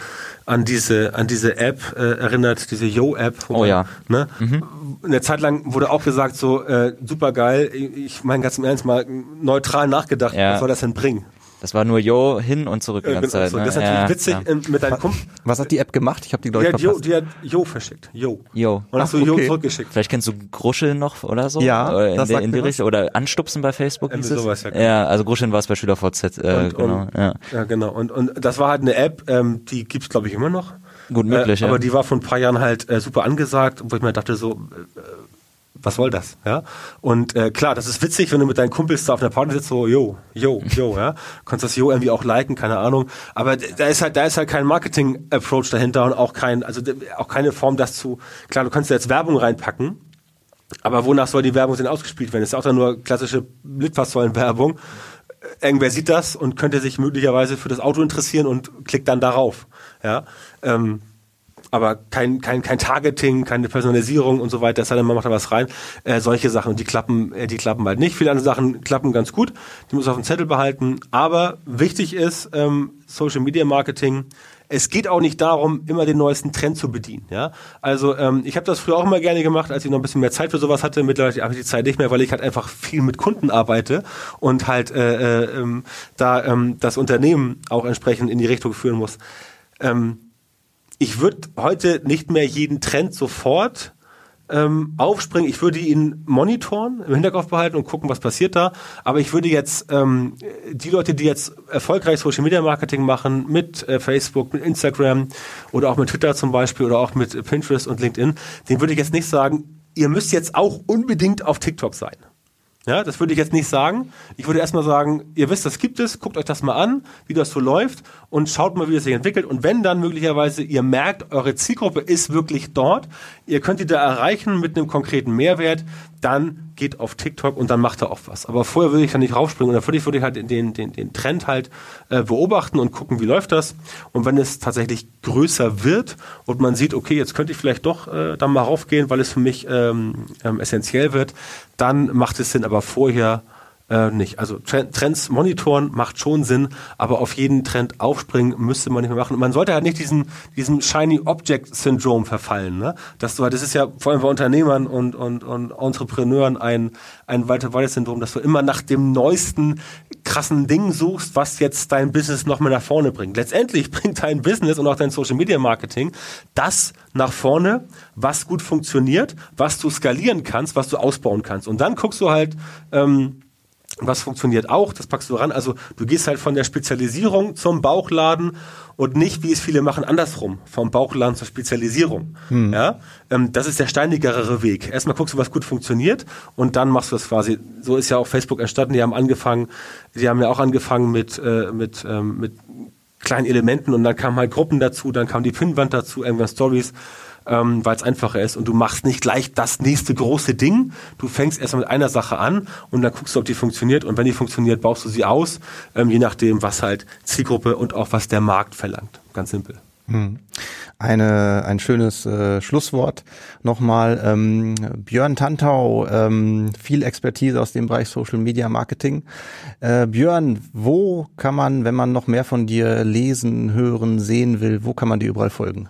an diese, an diese App äh, erinnert, diese Yo-App. Oh ja. Ne? Mhm. Eine Zeit lang wurde auch gesagt, so äh, super geil, ich meine ganz im Ernst mal neutral nachgedacht, Ja. was soll das denn bringen? Das war nur Yo hin und zurück die Äh, ganze genau, Zeit. so. Ne? Das ist natürlich ja, witzig Ja. ähm, mit deinem Kumpel. Was hat die App gemacht? Ich habe die, glaube Die ich, verpasst. die hat Yo verschickt. Yo. Yo. Und hast du okay. zurückgeschickt. Vielleicht kennst du Gruscheln noch oder so? Ja, Äh, in, das der- sagt in die. Richtung. Oder Anstupsen bei Facebook hieß es. sowas, ja, genau. ja, also Gruscheln war es bei SchülerVZ. Äh, Und- genau. und- ja. Ja, genau. Und, und das war halt eine App, ähm, die gibt's glaube ich, immer noch. Gut möglich, äh, ja. Aber die war vor ein paar Jahren halt äh, super angesagt, wo ich mir dachte so, äh, was soll das? Ja. Und äh, klar, das ist witzig, wenn du mit deinen Kumpels da auf einer Party sitzt, so, yo, yo, yo, ja. Kannst das yo irgendwie auch liken, keine Ahnung. Aber da ist halt, da ist halt kein Marketing-Approach dahinter und auch kein, also auch keine Form, das zu, klar, du kannst da jetzt Werbung reinpacken, aber wonach soll die Werbung denn ausgespielt werden? Das ist auch dann nur klassische Litfaßsäulen-Werbung. Irgendwer sieht das und könnte sich möglicherweise für das Auto interessieren und klickt dann darauf. Ja, ähm, aber kein, kein, kein Targeting, keine Personalisierung und so weiter, denn, man macht da was rein. Äh, solche Sachen, die klappen, äh, die klappen halt nicht. Viele andere Sachen klappen ganz gut, die muss man auf dem Zettel behalten. Aber wichtig ist, ähm, Social Media Marketing, es geht auch nicht darum, immer den neuesten Trend zu bedienen. Ja? Also ähm, ich habe das früher auch immer gerne gemacht, als ich noch ein bisschen mehr Zeit für sowas hatte. Mittlerweile habe ich die Zeit nicht mehr, weil ich halt einfach viel mit Kunden arbeite und halt äh, äh, ähm, da ähm, das Unternehmen auch entsprechend in die Richtung führen muss. Ähm, ich würde heute nicht mehr jeden Trend sofort ähm, aufspringen. Ich würde ihn monitoren, im Hinterkopf behalten und gucken, was passiert da. Aber ich würde jetzt ähm, die Leute, die jetzt erfolgreich Social Media Marketing machen, mit äh, Facebook, mit Instagram oder auch mit Twitter zum Beispiel oder auch mit Pinterest und LinkedIn, denen würde ich jetzt nicht sagen, ihr müsst jetzt auch unbedingt auf TikTok sein. Ja, das würde ich jetzt nicht sagen. Ich würde erstmal sagen, ihr wisst, das gibt es, guckt euch das mal an, wie das so läuft und schaut mal, wie das sich entwickelt. Und wenn dann möglicherweise ihr merkt, eure Zielgruppe ist wirklich dort, ihr könnt die da erreichen mit einem konkreten Mehrwert, dann geht auf TikTok und dann macht er auch was. Aber vorher würde ich da nicht raufspringen und ich, würde ich halt den, den, den Trend halt äh, beobachten und gucken, wie läuft das. Und wenn es tatsächlich größer wird und man sieht, okay, jetzt könnte ich vielleicht doch äh, dann mal raufgehen, weil es für mich ähm, ähm, essentiell wird, dann macht es Sinn, aber vorher äh, nicht. Also Tren- Trends monitoren macht schon Sinn, aber auf jeden Trend aufspringen müsste man nicht mehr machen. Und man sollte halt nicht diesen, diesem Shiny Object Syndrome verfallen. Ne? Das, du, das ist ja vor allem bei Unternehmern und, und, und Entrepreneuren ein, ein weiter weiter Syndrom, dass du immer nach dem neuesten krassen Ding suchst, was jetzt dein Business noch mal nach vorne bringt. Letztendlich bringt dein Business und auch dein Social Media Marketing das nach vorne, was gut funktioniert, was du skalieren kannst, was du ausbauen kannst. Und dann guckst du halt, ähm, was funktioniert auch, das packst du ran. Also du gehst halt von der Spezialisierung zum Bauchladen und nicht, wie es viele machen, andersrum, vom Bauchladen zur Spezialisierung. Ja, ähm, das ist der steinigere Weg. Erstmal guckst du, was gut funktioniert und dann machst du das quasi. So ist ja auch Facebook entstanden. Die haben angefangen, die haben ja auch angefangen mit äh, mit ähm, mit kleinen Elementen und dann kamen halt Gruppen dazu, dann kam die Pinwand dazu, irgendwann Stories ähm, weil es einfacher ist und du machst nicht gleich das nächste große Ding. Du fängst erstmal mit einer Sache an und dann guckst du, ob die funktioniert und wenn die funktioniert, baust du sie aus, ähm, je nachdem, was halt Zielgruppe und auch was der Markt verlangt. Ganz simpel. Hm. Eine, ein schönes äh, Schlusswort nochmal. Ähm, Björn Tantau, ähm, viel Expertise aus dem Bereich Social Media Marketing. Äh, Björn, wo kann man, wenn man noch mehr von dir lesen, hören, sehen will, wo kann man dir überall folgen?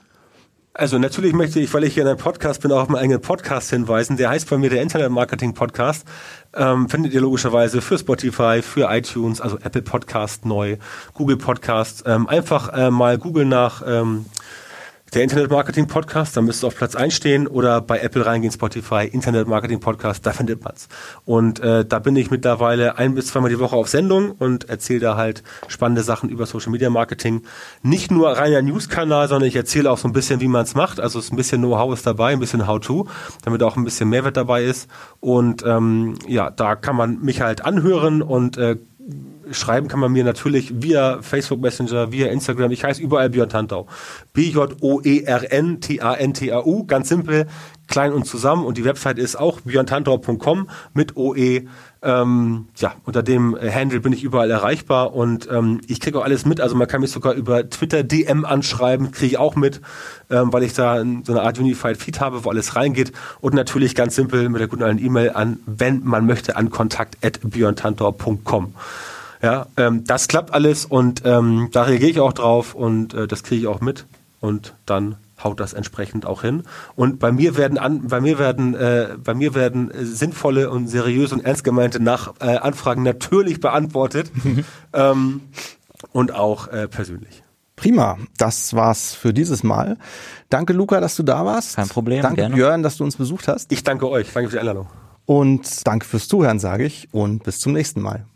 Also natürlich möchte ich, weil ich hier in einem Podcast bin, auch auf meinen eigenen Podcast hinweisen. Der heißt bei mir der Internet Marketing Podcast. Ähm, findet ihr logischerweise für Spotify, für iTunes, also Apple Podcast neu, Google Podcast. Ähm, einfach äh, mal googeln nach ähm, der Internet Marketing Podcast, da müsste auf Platz 1 stehen oder bei Apple reingehen, Spotify, Internet Marketing Podcast, da findet man's. Und äh, da bin ich mittlerweile ein bis zweimal die Woche auf Sendung und erzähle da halt spannende Sachen über Social Media Marketing. Nicht nur reiner News-Kanal, sondern ich erzähle auch so ein bisschen, wie man's macht. Also ist ein bisschen Know-how ist dabei, ein bisschen How-to, damit auch ein bisschen Mehrwert dabei ist. Und ähm, ja, da kann man mich halt anhören und äh, schreiben kann man mir natürlich via Facebook Messenger, via Instagram. Ich heiße überall Björn Tantau. B-J-O-E-R-N-T-A-N-T-A-U. Ganz simpel, klein und zusammen. Und die Website ist auch björntantau.com mit OE. Ähm, ja, unter dem Handle bin ich überall erreichbar und ähm, ich kriege auch alles mit. Also man kann mich sogar über Twitter DM anschreiben, kriege ich auch mit, ähm, weil ich da so eine Art Unified Feed habe, wo alles reingeht. Und natürlich ganz simpel mit der guten alten E-Mail an, wenn man möchte, an kontakt.björntantau.com. Ja, ähm, das klappt alles und ähm, da reagiere ich auch drauf und äh, das kriege ich auch mit und dann haut das entsprechend auch hin. Und bei mir werden an, bei mir werden, äh, bei mir werden äh, sinnvolle und seriöse und ernst gemeinte Nach äh, Anfragen natürlich beantwortet ähm, und auch äh, persönlich. Prima, das war's für dieses Mal. Danke Luca, dass du da warst. Kein Problem. Danke gerne. Björn, dass du uns besucht hast. Ich danke euch. Danke für die Einladung. Und danke fürs Zuhören, sage ich, und bis zum nächsten Mal.